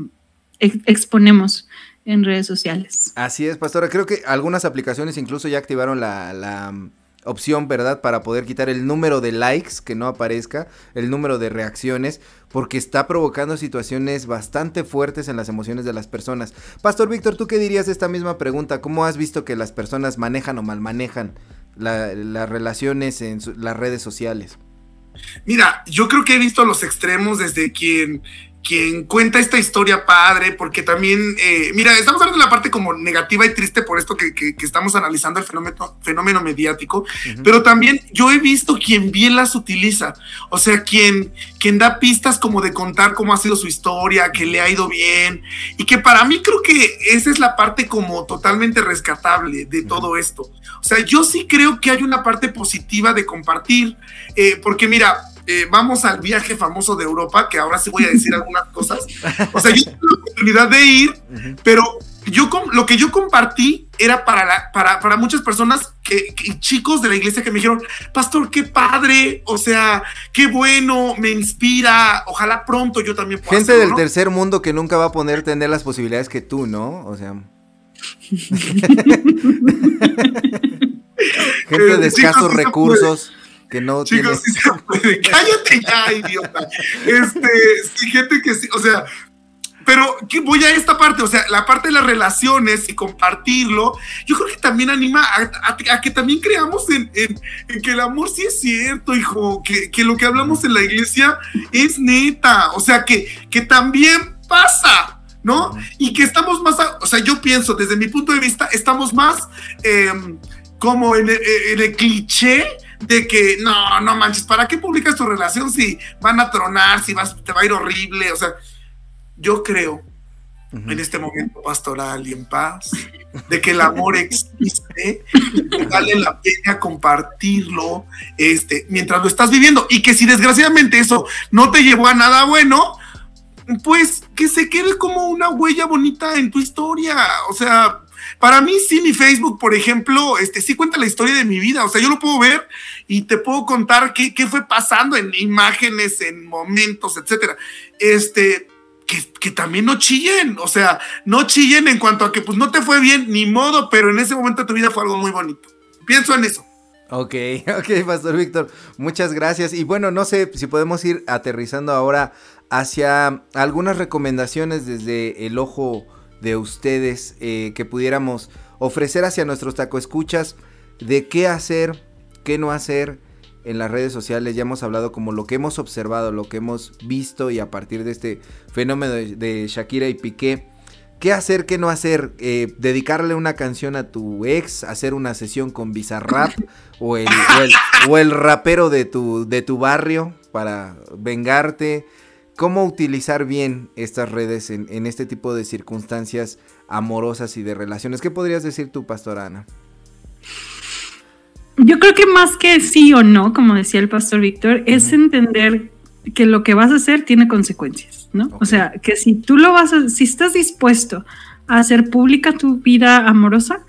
exponemos en redes sociales. Así es, pastora. Creo que algunas aplicaciones incluso ya activaron la, mm, opción, ¿verdad? Para poder quitar el número de likes que no aparezca, el número de reacciones, porque está provocando situaciones bastante fuertes en las emociones de las personas. Pastor Víctor, ¿tú qué dirías de esta misma pregunta? ¿Cómo has visto que las personas manejan o mal manejan las relaciones en las redes sociales? Mira, yo creo que he visto los extremos desde quien quien cuenta esta historia padre, porque también, eh, mira, estamos hablando de la parte como negativa y triste por esto que, estamos analizando el fenómeno, fenómeno mediático, pero también yo he visto quien bien las utiliza, o sea, quien, quien da pistas como de contar cómo ha sido su historia, que le ha ido bien, y que para mí creo que esa es la parte como totalmente rescatable de todo esto. O sea, yo sí creo que hay una parte positiva de compartir, eh, porque mira, eh, vamos al viaje famoso de Europa, que ahora sí voy a decir algunas cosas. O sea, yo tuve la oportunidad de ir, pero yo lo que yo compartí era para, la, para, para muchas personas que, chicos de la iglesia que me dijeron, pastor, qué padre, o sea, qué bueno, me inspira, ojalá pronto yo también pueda Gente del tercer mundo que nunca va a poder tener las posibilidades que tú, ¿no? O sea... Gente de escasos recursos que no Chicos, sí se puede. Cállate ya, idiota. Este, sí, gente que sí, o sea, pero voy a esta parte, o sea, la parte de las relaciones y compartirlo, yo creo que también anima a, que también creamos en, que el amor sí es cierto, hijo, que, que, lo que hablamos en la iglesia es neta, o sea, que, que también pasa, ¿no? Y que estamos más, o sea, yo pienso, desde mi punto de vista, estamos más em, como en el cliché de que no, no manches, ¿para qué publicas tu relación si van a tronar, si vas, te va a ir horrible? O sea, yo creo en este momento pastoral y en paz de que el amor existe, que vale la pena compartirlo este, mientras lo estás viviendo y que si desgraciadamente eso no te llevó a nada bueno, pues que se quede como una huella bonita en tu historia. O sea, para mí sí mi Facebook, por ejemplo, este sí cuenta la historia de mi vida. O sea, yo lo puedo ver y te puedo contar qué, fue pasando en imágenes, en momentos, etcétera. Este, que, que, también no chillen, o sea, no chillen en cuanto a que pues no te fue bien, ni modo, pero en ese momento de tu vida fue algo muy bonito. Pienso en eso. Ok, ok, Pastor Víctor, muchas gracias. Y bueno, no sé si podemos ir aterrizando ahora hacia algunas recomendaciones desde el ojo de ustedes eh, que pudiéramos ofrecer hacia nuestros taco escuchas de qué hacer, qué no hacer en las redes sociales. Ya hemos hablado como lo que hemos observado, lo que hemos visto y a partir de este fenómeno de, Shakira y Piqué. ¿Qué hacer, qué no hacer? Eh, ¿Dedicarle una canción a tu ex? ¿Hacer una sesión con Bizarrap? ¿O el, o el, rapero de tu, de tu barrio para vengarte? ¿Cómo utilizar bien estas redes en, este tipo de circunstancias amorosas y de relaciones? ¿Qué podrías decir tú, Pastora Ana? Yo creo que más que sí o no, como decía el pastor Víctor, es entender que lo que vas a hacer tiene consecuencias, ¿no? O sea, que si tú lo vas a, si estás dispuesto a hacer pública tu vida amorosa,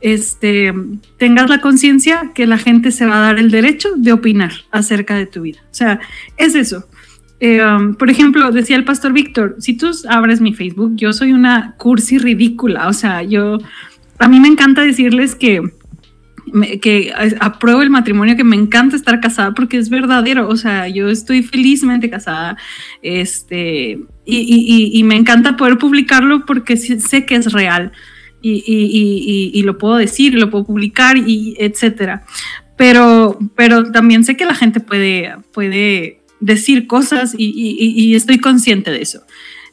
este, tengas la conciencia que la gente se va a dar el derecho de opinar acerca de tu vida. O sea, es eso. Eh, um, por ejemplo, decía el pastor Víctor, si tú abres mi Facebook, yo soy una cursi ridícula, o sea, yo, a mí me encanta decirles que, que apruebo el matrimonio, que me encanta estar casada porque es verdadero, o sea, yo estoy felizmente casada, este, y, me encanta poder publicarlo porque sé que es real. Y, lo puedo decir, lo puedo publicar, y etcétera. Pero, pero también sé que la gente puede, puede decir cosas y, estoy consciente de eso.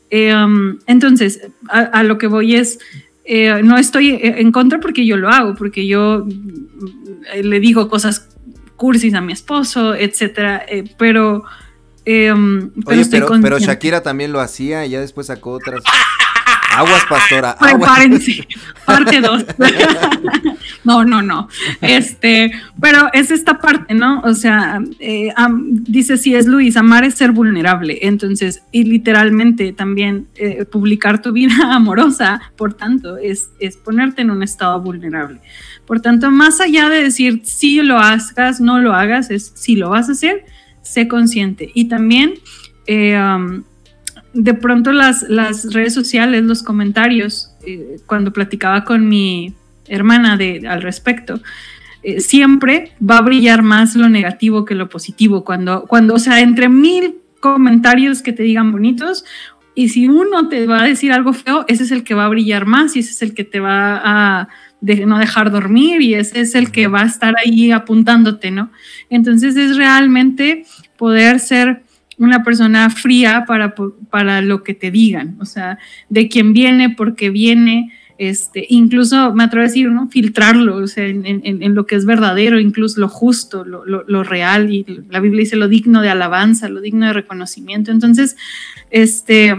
Eh, um, entonces, a, lo que voy es, eh, no estoy en contra porque yo lo hago, porque yo mm, le digo cosas cursis a mi esposo, etcétera, eh, pero, um, pero, pero Shakira también lo hacía y ya después sacó otras. Aguas, pastora. Prepárense. Parte 2. no, no, no. Este, pero es esta parte, ¿no? O sea, eh, dice si es Luis, amar es ser vulnerable. Entonces, y literalmente también eh, publicar tu vida amorosa, por tanto, es, es ponerte en un estado vulnerable. Por tanto, más allá de decir si lo hagas, no lo hagas, es si lo vas a hacer, sé consciente. Y también eh, de pronto las, las redes sociales, los comentarios, eh, cuando platicaba con mi hermana de, al respecto, eh, siempre va a brillar más lo negativo que lo positivo. Cuando, cuando, o sea, entre mil comentarios que te digan bonitos, y si uno te va a decir algo feo, ese es el que va a brillar más y ese es el que te va a no dejar dormir y ese es el que va a estar ahí apuntándote, ¿no? Entonces es realmente poder ser una persona fría para, para lo que te digan, o sea, de quién viene, por qué viene, este, incluso me atrevo a decir, ¿no? Filtrarlo, o sea, en, lo que es verdadero, incluso lo justo, lo, lo, real, y la Biblia dice lo digno de alabanza, lo digno de reconocimiento. Entonces, este,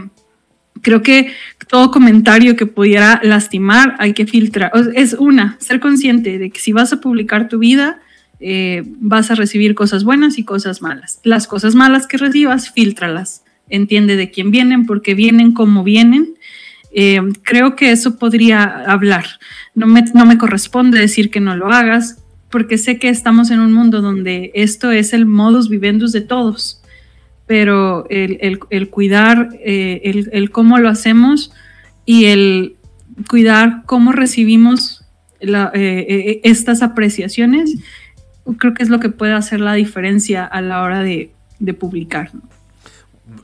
creo que todo comentario que pudiera lastimar hay que filtrar. Es una, ser consciente de que si vas a publicar tu vida, eh, vas a recibir cosas buenas y cosas malas. Las cosas malas que recibas, filtralas. Entiende de quién vienen, por qué vienen, cómo vienen eh, creo que eso podría hablar. No me, no me corresponde decir que no lo hagas, porque sé que estamos en un mundo donde esto es el modus vivendus de todos, pero el, el, cuidar eh, el, el, cómo lo hacemos y el cuidar cómo recibimos eh, estas apreciaciones, creo que es lo que puede hacer la diferencia a la hora de, de publicar.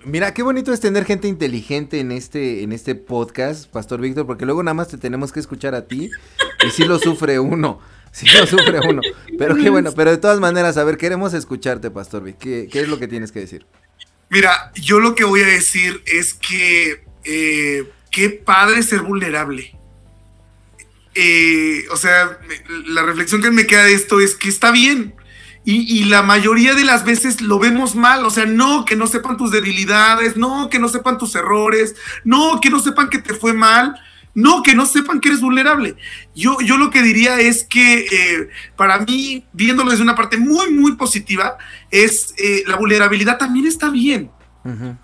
Mira, qué bonito es tener gente inteligente en este, en este podcast, Pastor Víctor, porque luego nada más te tenemos que escuchar a ti y sí lo sufre uno, sí lo sufre uno. Pero qué bueno, pero de todas maneras, a ver, queremos escucharte, Pastor Víctor. ¿Qué, ¿Qué, es lo que tienes que decir? Mira, yo lo que voy a decir es que eh, qué padre ser vulnerable. Eh, o sea, la reflexión que me queda de esto es que está bien. Y, la mayoría de las veces lo vemos mal, o sea, no que no sepan tus debilidades, no que no sepan tus errores, no que no sepan que te fue mal, no que no sepan que eres vulnerable. Yo, yo lo que diría es que eh, para mí, viéndolo desde una parte muy, muy positiva, es eh, la vulnerabilidad también está bien.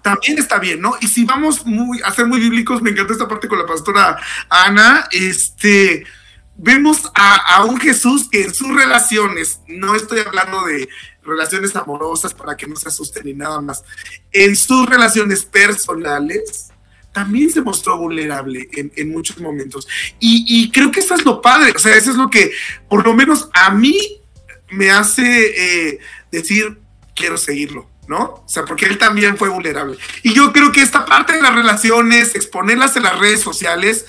También está bien, ¿no? Y si vamos muy, a ser muy bíblicos, me encanta esta parte con la pastora Ana, este, vemos a, un Jesús que en sus relaciones, no estoy hablando de relaciones amorosas para que no se asusten ni nada más, en sus relaciones personales, también se mostró vulnerable en, muchos momentos. Y, creo que eso es lo padre, o sea, eso es lo que por lo menos a mí me hace eh, decir, quiero seguirlo. ¿No? O sea, porque él también fue vulnerable. Y yo creo que esta parte de las relaciones, exponerlas en las redes sociales,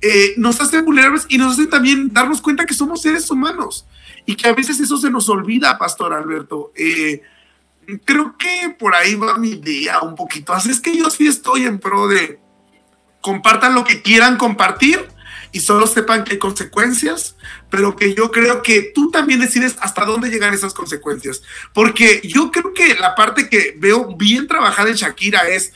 eh, nos hace vulnerables y nos hace también darnos cuenta que somos seres humanos y que a veces eso se nos olvida, Pastor Alberto. Eh, creo que por ahí va mi idea un poquito. Así es que yo sí estoy en pro de compartan lo que quieran compartir y solo sepan que hay consecuencias, pero que yo creo que tú también decides hasta dónde llegan esas consecuencias. Porque yo creo que la parte que veo bien trabajada en Shakira es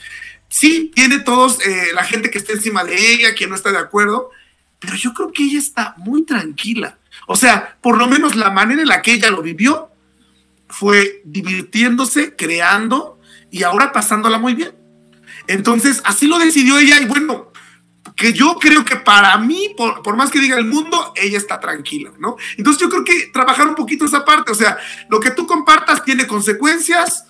sí, tiene todos eh, la gente que está encima de ella, que no está de acuerdo, pero yo creo que ella está muy tranquila. O sea, por lo menos la manera en la que ella lo vivió fue divirtiéndose, creando y ahora pasándola muy bien. Entonces, así lo decidió ella y bueno, que yo creo que para mí, por, por, más que diga el mundo, ella está tranquila, ¿no? Entonces yo creo que trabajar un poquito esa parte, o sea, lo que tú compartas tiene consecuencias,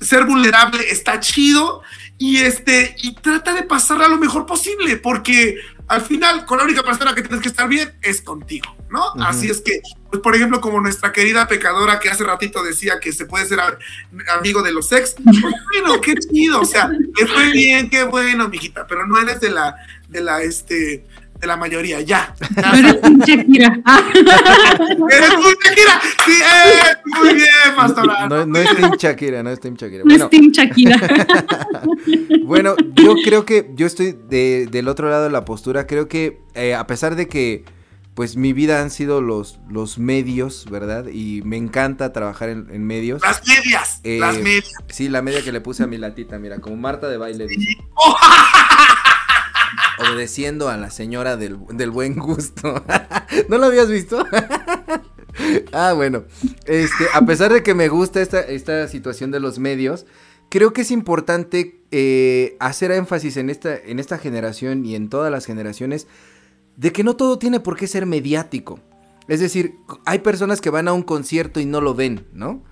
ser vulnerable está chido y este y trata de pasarla lo mejor posible porque al final con la única persona que tienes que estar bien es contigo, ¿no? Así es que, pues por ejemplo, como nuestra querida pecadora que hace ratito decía que se puede ser amigo de los ex, pues bueno, qué chido, o sea, que fue bien, qué bueno, mijita, pero no eres de la de la este de la mayoría, ya. No eres Team Shakira. eres Team Shakira. Sí, eh, muy bien, pastora. No, no, es Team Shakira, no es Team Shakira. No es Team Shakira. bueno, yo creo que yo estoy de, del otro lado de la postura. Creo que eh, a pesar de que pues mi vida han sido los, los medios, ¿verdad? Y me encanta trabajar en, en medios. Las medias, eh, las medias. Sí, la media que le puse a mi latita, mira, como Marta de baile. Sí obedeciendo a la señora del, buen gusto. ¿No lo habías visto? ah, bueno. Este, a pesar de que me gusta esta, esta situación de los medios, creo que es importante eh, hacer énfasis en esta, en esta generación y en todas las generaciones de que no todo tiene por qué ser mediático. Es decir, hay personas que van a un concierto y no lo ven, ¿no?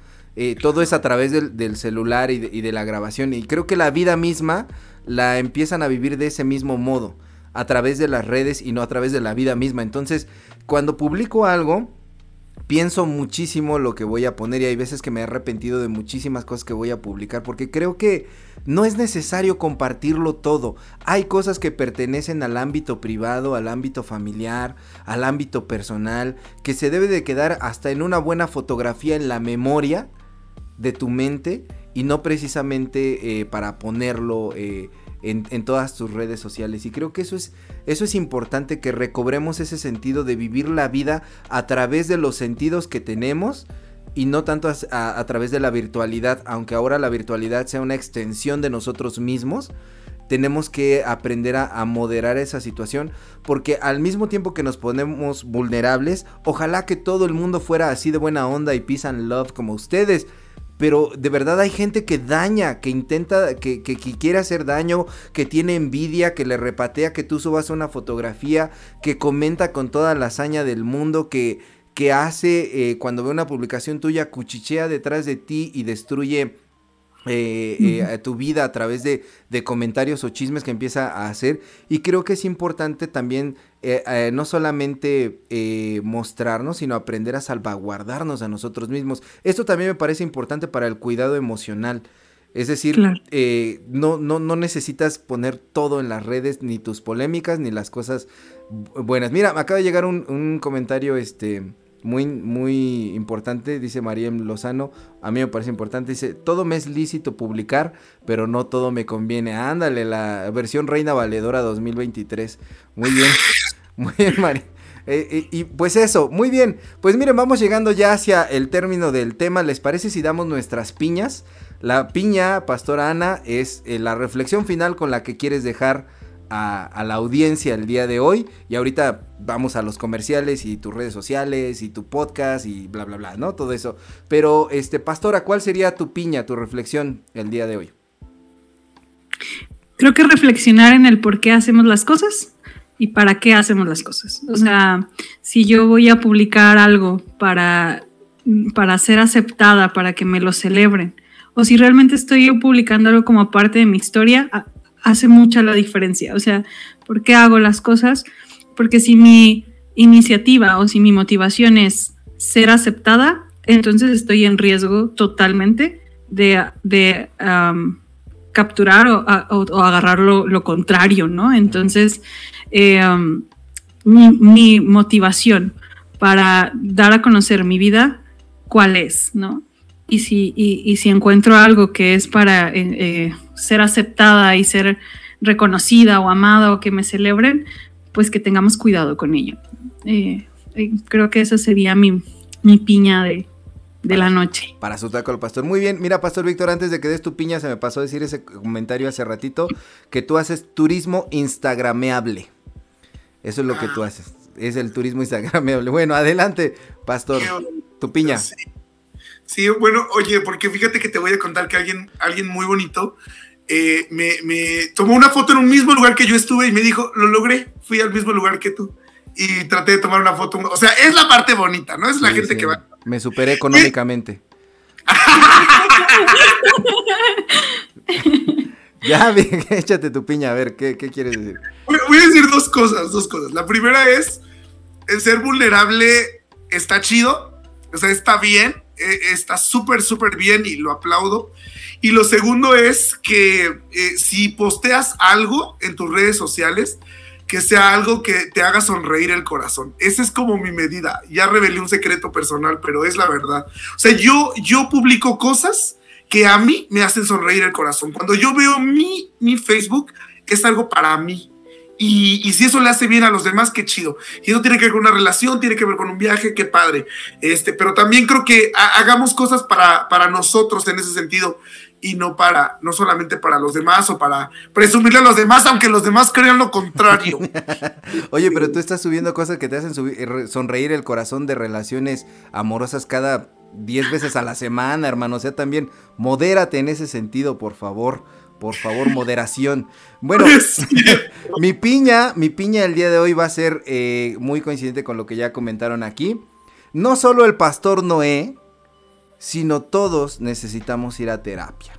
Eh, todo es a través del, celular y de, la grabación. Y creo que la vida misma la empiezan a vivir de ese mismo modo, a través de las redes y no a través de la vida misma. Entonces, cuando publico algo, pienso muchísimo lo que voy a poner y hay veces que me he arrepentido de muchísimas cosas que voy a publicar porque creo que no es necesario compartirlo todo. Hay cosas que pertenecen al ámbito privado, al ámbito familiar, al ámbito personal, que se debe de quedar hasta en una buena fotografía en la memoria de tu mente y no precisamente eh, para ponerlo eh, en, todas tus redes sociales. Y creo que eso es, eso es importante, que recobremos ese sentido de vivir la vida a través de los sentidos que tenemos y no tanto a, través de la virtualidad, aunque ahora la virtualidad sea una extensión de nosotros mismos. Tenemos que aprender a, moderar esa situación porque al mismo tiempo que nos ponemos vulnerables, ojalá que todo el mundo fuera así de buena onda y peace and love como ustedes pero de verdad hay gente que daña, que intenta, que, quiere hacer daño, que tiene envidia, que le repatea que tú subas una fotografía, que comenta con toda la hazaña del mundo, que, que hace eh, cuando ve una publicación tuya, cuchichea detrás de ti y destruye eh, eh, tu vida a través de, comentarios o chismes que empieza a hacer. Y creo que es importante también eh, no solamente mostrarnos, sino aprender a salvaguardarnos a nosotros mismos. Esto también me parece importante para el cuidado emocional. Es decir, no, no, no necesitas poner todo en las redes, ni tus polémicas, ni las cosas buenas. Mira, me acaba de llegar un, un comentario, este, muy, muy importante, dice Mariem Lozano, a mí me parece importante, dice, todo me es lícito publicar, pero no todo me conviene. Ándale, la versión Reina Valedora 2023. Muy bien, muy bien, Mariem. Eh, eh, y pues eso, muy bien. Pues miren, vamos llegando ya hacia el término del tema. ¿Les parece si damos nuestras piñas? La piña, Pastora Ana, es eh, la reflexión final con la que quieres dejar a, la audiencia el día de hoy. Y ahorita vamos a los comerciales y tus redes sociales y tu podcast y bla, bla, bla, ¿no? Todo eso. Pero, este, Pastora, ¿cuál sería tu piña, tu reflexión el día de hoy? Creo que reflexionar en el por qué hacemos las cosas y para qué hacemos las cosas. O sea, si yo voy a publicar algo para, para ser aceptada, para que me lo celebren, o si realmente estoy publicando algo como parte de mi historia, hace mucha la diferencia. O sea, ¿por qué hago las cosas? Porque si mi iniciativa o si mi motivación es ser aceptada, entonces estoy en riesgo totalmente de, capturar o, agarrar lo, contrario, ¿no? Entonces, eh, mi, motivación para dar a conocer mi vida, ¿cuál es, no? Y si, y, si encuentro algo que es para eh, eh, ser aceptada y ser reconocida o amada o que me celebren, pues que tengamos cuidado con ello. Eh, eh, creo que esa sería mi, mi piña de, la noche. Para su taco al pastor. Muy bien, mira, Pastor Víctor, antes de que des tu piña, se me pasó a decir ese comentario hace ratito, que tú haces turismo instagrameable. Eso es lo que tú haces. Es el turismo instagrameable. Bueno, adelante, Pastor. Tu piña. Sí. bueno, oye, porque fíjate que te voy a contar que alguien, alguien muy bonito eh, me, tomó una foto en un mismo lugar que yo estuve y me dijo, lo logré, fui al mismo lugar que tú. Y traté de tomar una foto. O sea, es la parte bonita, ¿no? Es la gente que va. Me superé económicamente. ya, bien, échate tu piña, a ver, ¿qué, quieres decir? Voy, a decir dos cosas, dos cosas. La primera es, el ser vulnerable está chido, o sea, está bien, eh, está súper, súper bien y lo aplaudo. Y lo segundo es que eh, si posteas algo en tus redes sociales, que sea algo que te haga sonreír el corazón. Esa es como mi medida. Ya revelé un secreto personal, pero es la verdad. O sea, yo, yo publico cosas que a mí me hacen sonreír el corazón. Cuando yo veo mi, mi Facebook, es algo para mí. Y, si eso le hace bien a los demás, qué chido. Y eso tiene que ver con una relación, tiene que ver con un viaje, qué padre. Este, pero también creo que hagamos cosas para, para nosotros en ese sentido y no para, no solamente para los demás o para presumirle a los demás, aunque los demás crean lo contrario. Oye, pero tú estás subiendo cosas que te hacen sonreír el corazón de relaciones amorosas cada 10 veces a la semana, hermano. O sea, también modérate en ese sentido, por favor. Por favor, moderación. Bueno, mi piña, mi piña el día de hoy va a ser eh, muy coincidente con lo que ya comentaron aquí. No solo el pastor Noé, sino todos necesitamos ir a terapia.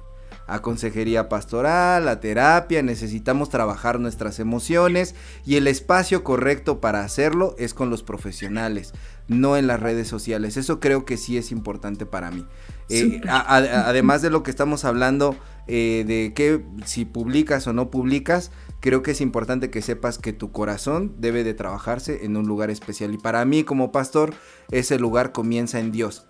A consejería pastoral, a terapia, necesitamos trabajar nuestras emociones y el espacio correcto para hacerlo es con los profesionales, no en las redes sociales. Eso creo que sí es importante para mí. Eh, además de lo que estamos hablando eh, de que si publicas o no publicas, creo que es importante que sepas que tu corazón debe de trabajarse en un lugar especial. Y para mí como pastor, ese lugar comienza en Dios.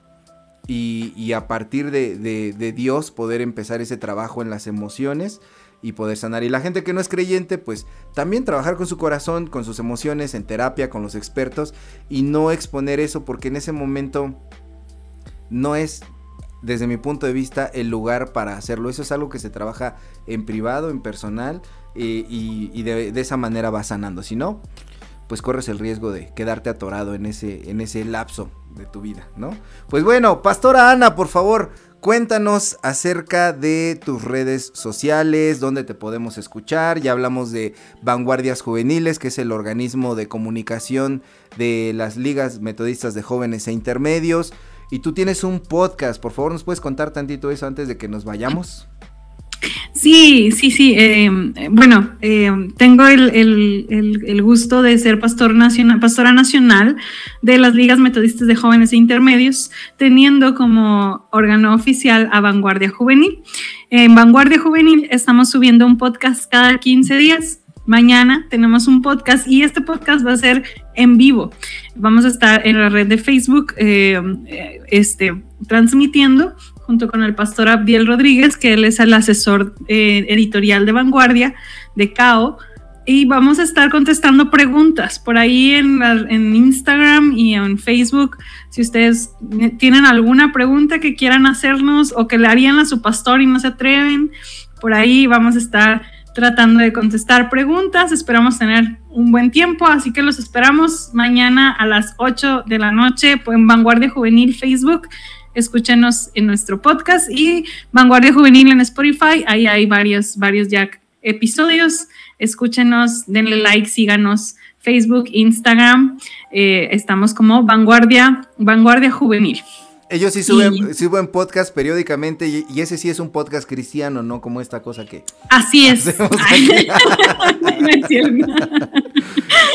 Y, a partir de, Dios poder empezar ese trabajo en las emociones y poder sanar. Y la gente que no es creyente, pues también trabajar con su corazón, con sus emociones, en terapia, con los expertos y no exponer eso porque en ese momento no es, desde mi punto de vista, el lugar para hacerlo. Eso es algo que se trabaja en privado, en personal y, de, de, esa manera va sanando. Si no, pues corres el riesgo de quedarte atorado en ese, en ese lapso de tu vida, ¿no? Pues bueno, Pastora Ana, por favor, cuéntanos acerca de tus redes sociales, dónde te podemos escuchar. Ya hablamos de Vanguardias Juveniles, que es el organismo de comunicación de las ligas metodistas de jóvenes e intermedios. Y tú tienes un podcast, por favor, ¿nos puedes contar tantito eso antes de que nos vayamos? Sí, sí, sí. Em, bueno, em, tengo el, gusto de ser pastor nacional, pastora nacional de las ligas metodistas de jóvenes e intermedios, teniendo como órgano oficial a Vanguardia Juvenil. En Vanguardia Juvenil estamos subiendo un podcast cada 15 días. Mañana tenemos un podcast y este podcast va a ser en vivo. Vamos a estar en la red de Facebook em, eh, este, transmitiendo junto con el pastor Abdiel Rodríguez, que él es el asesor eh, editorial de Vanguardia de CAO. Y vamos a estar contestando preguntas por ahí en, en Instagram y en Facebook. Si ustedes tienen alguna pregunta que quieran hacernos o que le harían a su pastor y no se atreven, por ahí vamos a estar tratando de contestar preguntas. Esperamos tener un buen tiempo, así que los esperamos mañana a las 8 de la noche en Vanguardia Juvenil Facebook escúchenos en nuestro podcast y Vanguardia Juvenil en Spotify. Ahí hay varios, varios ya episodios. Escúchenos, denle like, síganos. Facebook, Instagram, eh, estamos como Vanguardia, Vanguardia Juvenil. Ellos sí suben, suben podcast periódicamente y, ese sí es un podcast cristiano, ¿no? Como esta cosa que... Así es.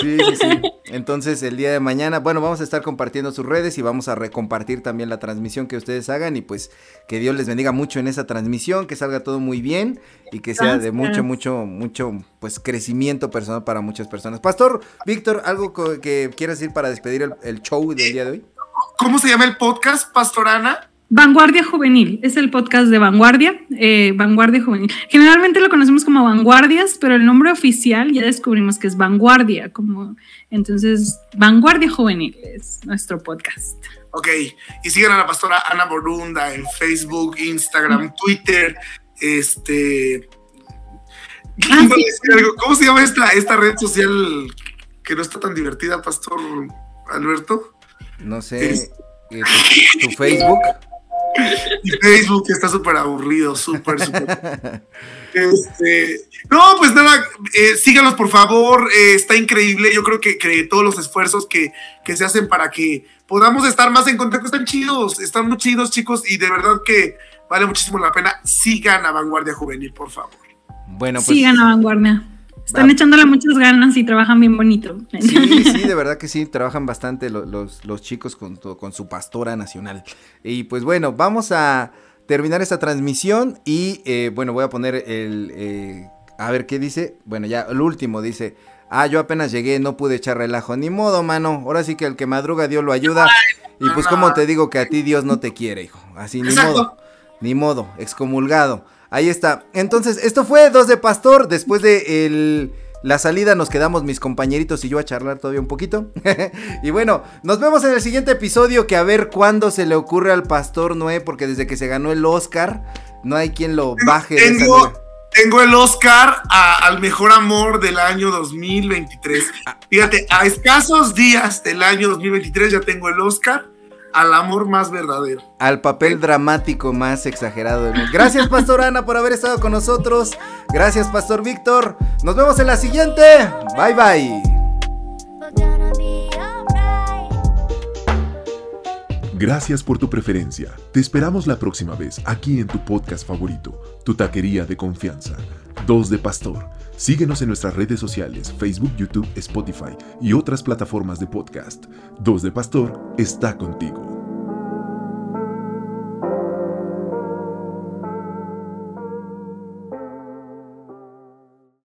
sí, sí, sí. Entonces el día de mañana, bueno, vamos a estar compartiendo sus redes y vamos a recompartir también la transmisión que ustedes hagan y pues que Dios les bendiga mucho en esa transmisión, que salga todo muy bien y que sea de mucho, mucho, mucho, pues crecimiento personal para muchas personas. Pastor Víctor, ¿algo que quieras decir para despedir el show del día de hoy? ¿Cómo se llama el podcast, Pastorana? Vanguardia Juvenil, es el podcast de Vanguardia, eh, Vanguardia Juvenil. Generalmente lo conocemos como Vanguardias, pero el nombre oficial ya descubrimos que es Vanguardia, como entonces Vanguardia Juvenil es nuestro podcast. Ok, y sigan a la pastora Ana Borunda en Facebook, Instagram, Twitter, este... Ah, ¿Cómo se llama esta, esta red social que no está tan divertida, Pastor Alberto? No sé, eh, tu, Facebook. Mi Facebook está súper aburrido, súper, súper. Este, no, pues nada, eh, síganos por favor, eh, está increíble. Yo creo que, todos los esfuerzos que, se hacen para que podamos estar más en contacto están chidos, están muy chidos, chicos, y de verdad que vale muchísimo la pena. Sigan a Vanguardia Juvenil, por favor. Bueno, pues. Sigan a Vanguardia. Están echándole muchas ganas y trabajan bien bonito. Sí, sí, de verdad que sí, trabajan bastante los, los, chicos con, con, su pastora nacional. Y pues bueno, vamos a terminar esta transmisión y eh, bueno, voy a poner el... Eh, a ver qué dice. Bueno, ya el último dice... Ah, yo apenas llegué, no pude echar relajo. Ni modo, mano. Ahora sí que el que madruga Dios lo ayuda. y pues como te digo que a ti Dios no te quiere, hijo. Así, ni modo. Ni modo, excomulgado. Ahí está. Entonces, esto fue Dos de Pastor. Después de la salida nos quedamos mis compañeritos y yo a charlar todavía un poquito. y bueno, nos vemos en el siguiente episodio que a ver cuándo se le ocurre al Pastor Noé, porque desde que se ganó el Oscar, no hay quien lo baje. Tengo, tengo el Oscar al mejor amor del año 2023. Ah. Fíjate, a escasos días del año 2023 ya tengo el Oscar al amor más verdadero. Al papel dramático más exagerado del mundo. Gracias, Pastor Ana, por haber estado con nosotros. Gracias, Pastor Víctor. Nos vemos en la siguiente. Bye, bye. Gracias por tu preferencia. Te esperamos la próxima vez aquí en tu podcast favorito, tu taquería de confianza. Dos de Pastor. Síguenos en nuestras redes sociales, Facebook, YouTube, Spotify y otras plataformas de podcast. Dos de Pastor está contigo.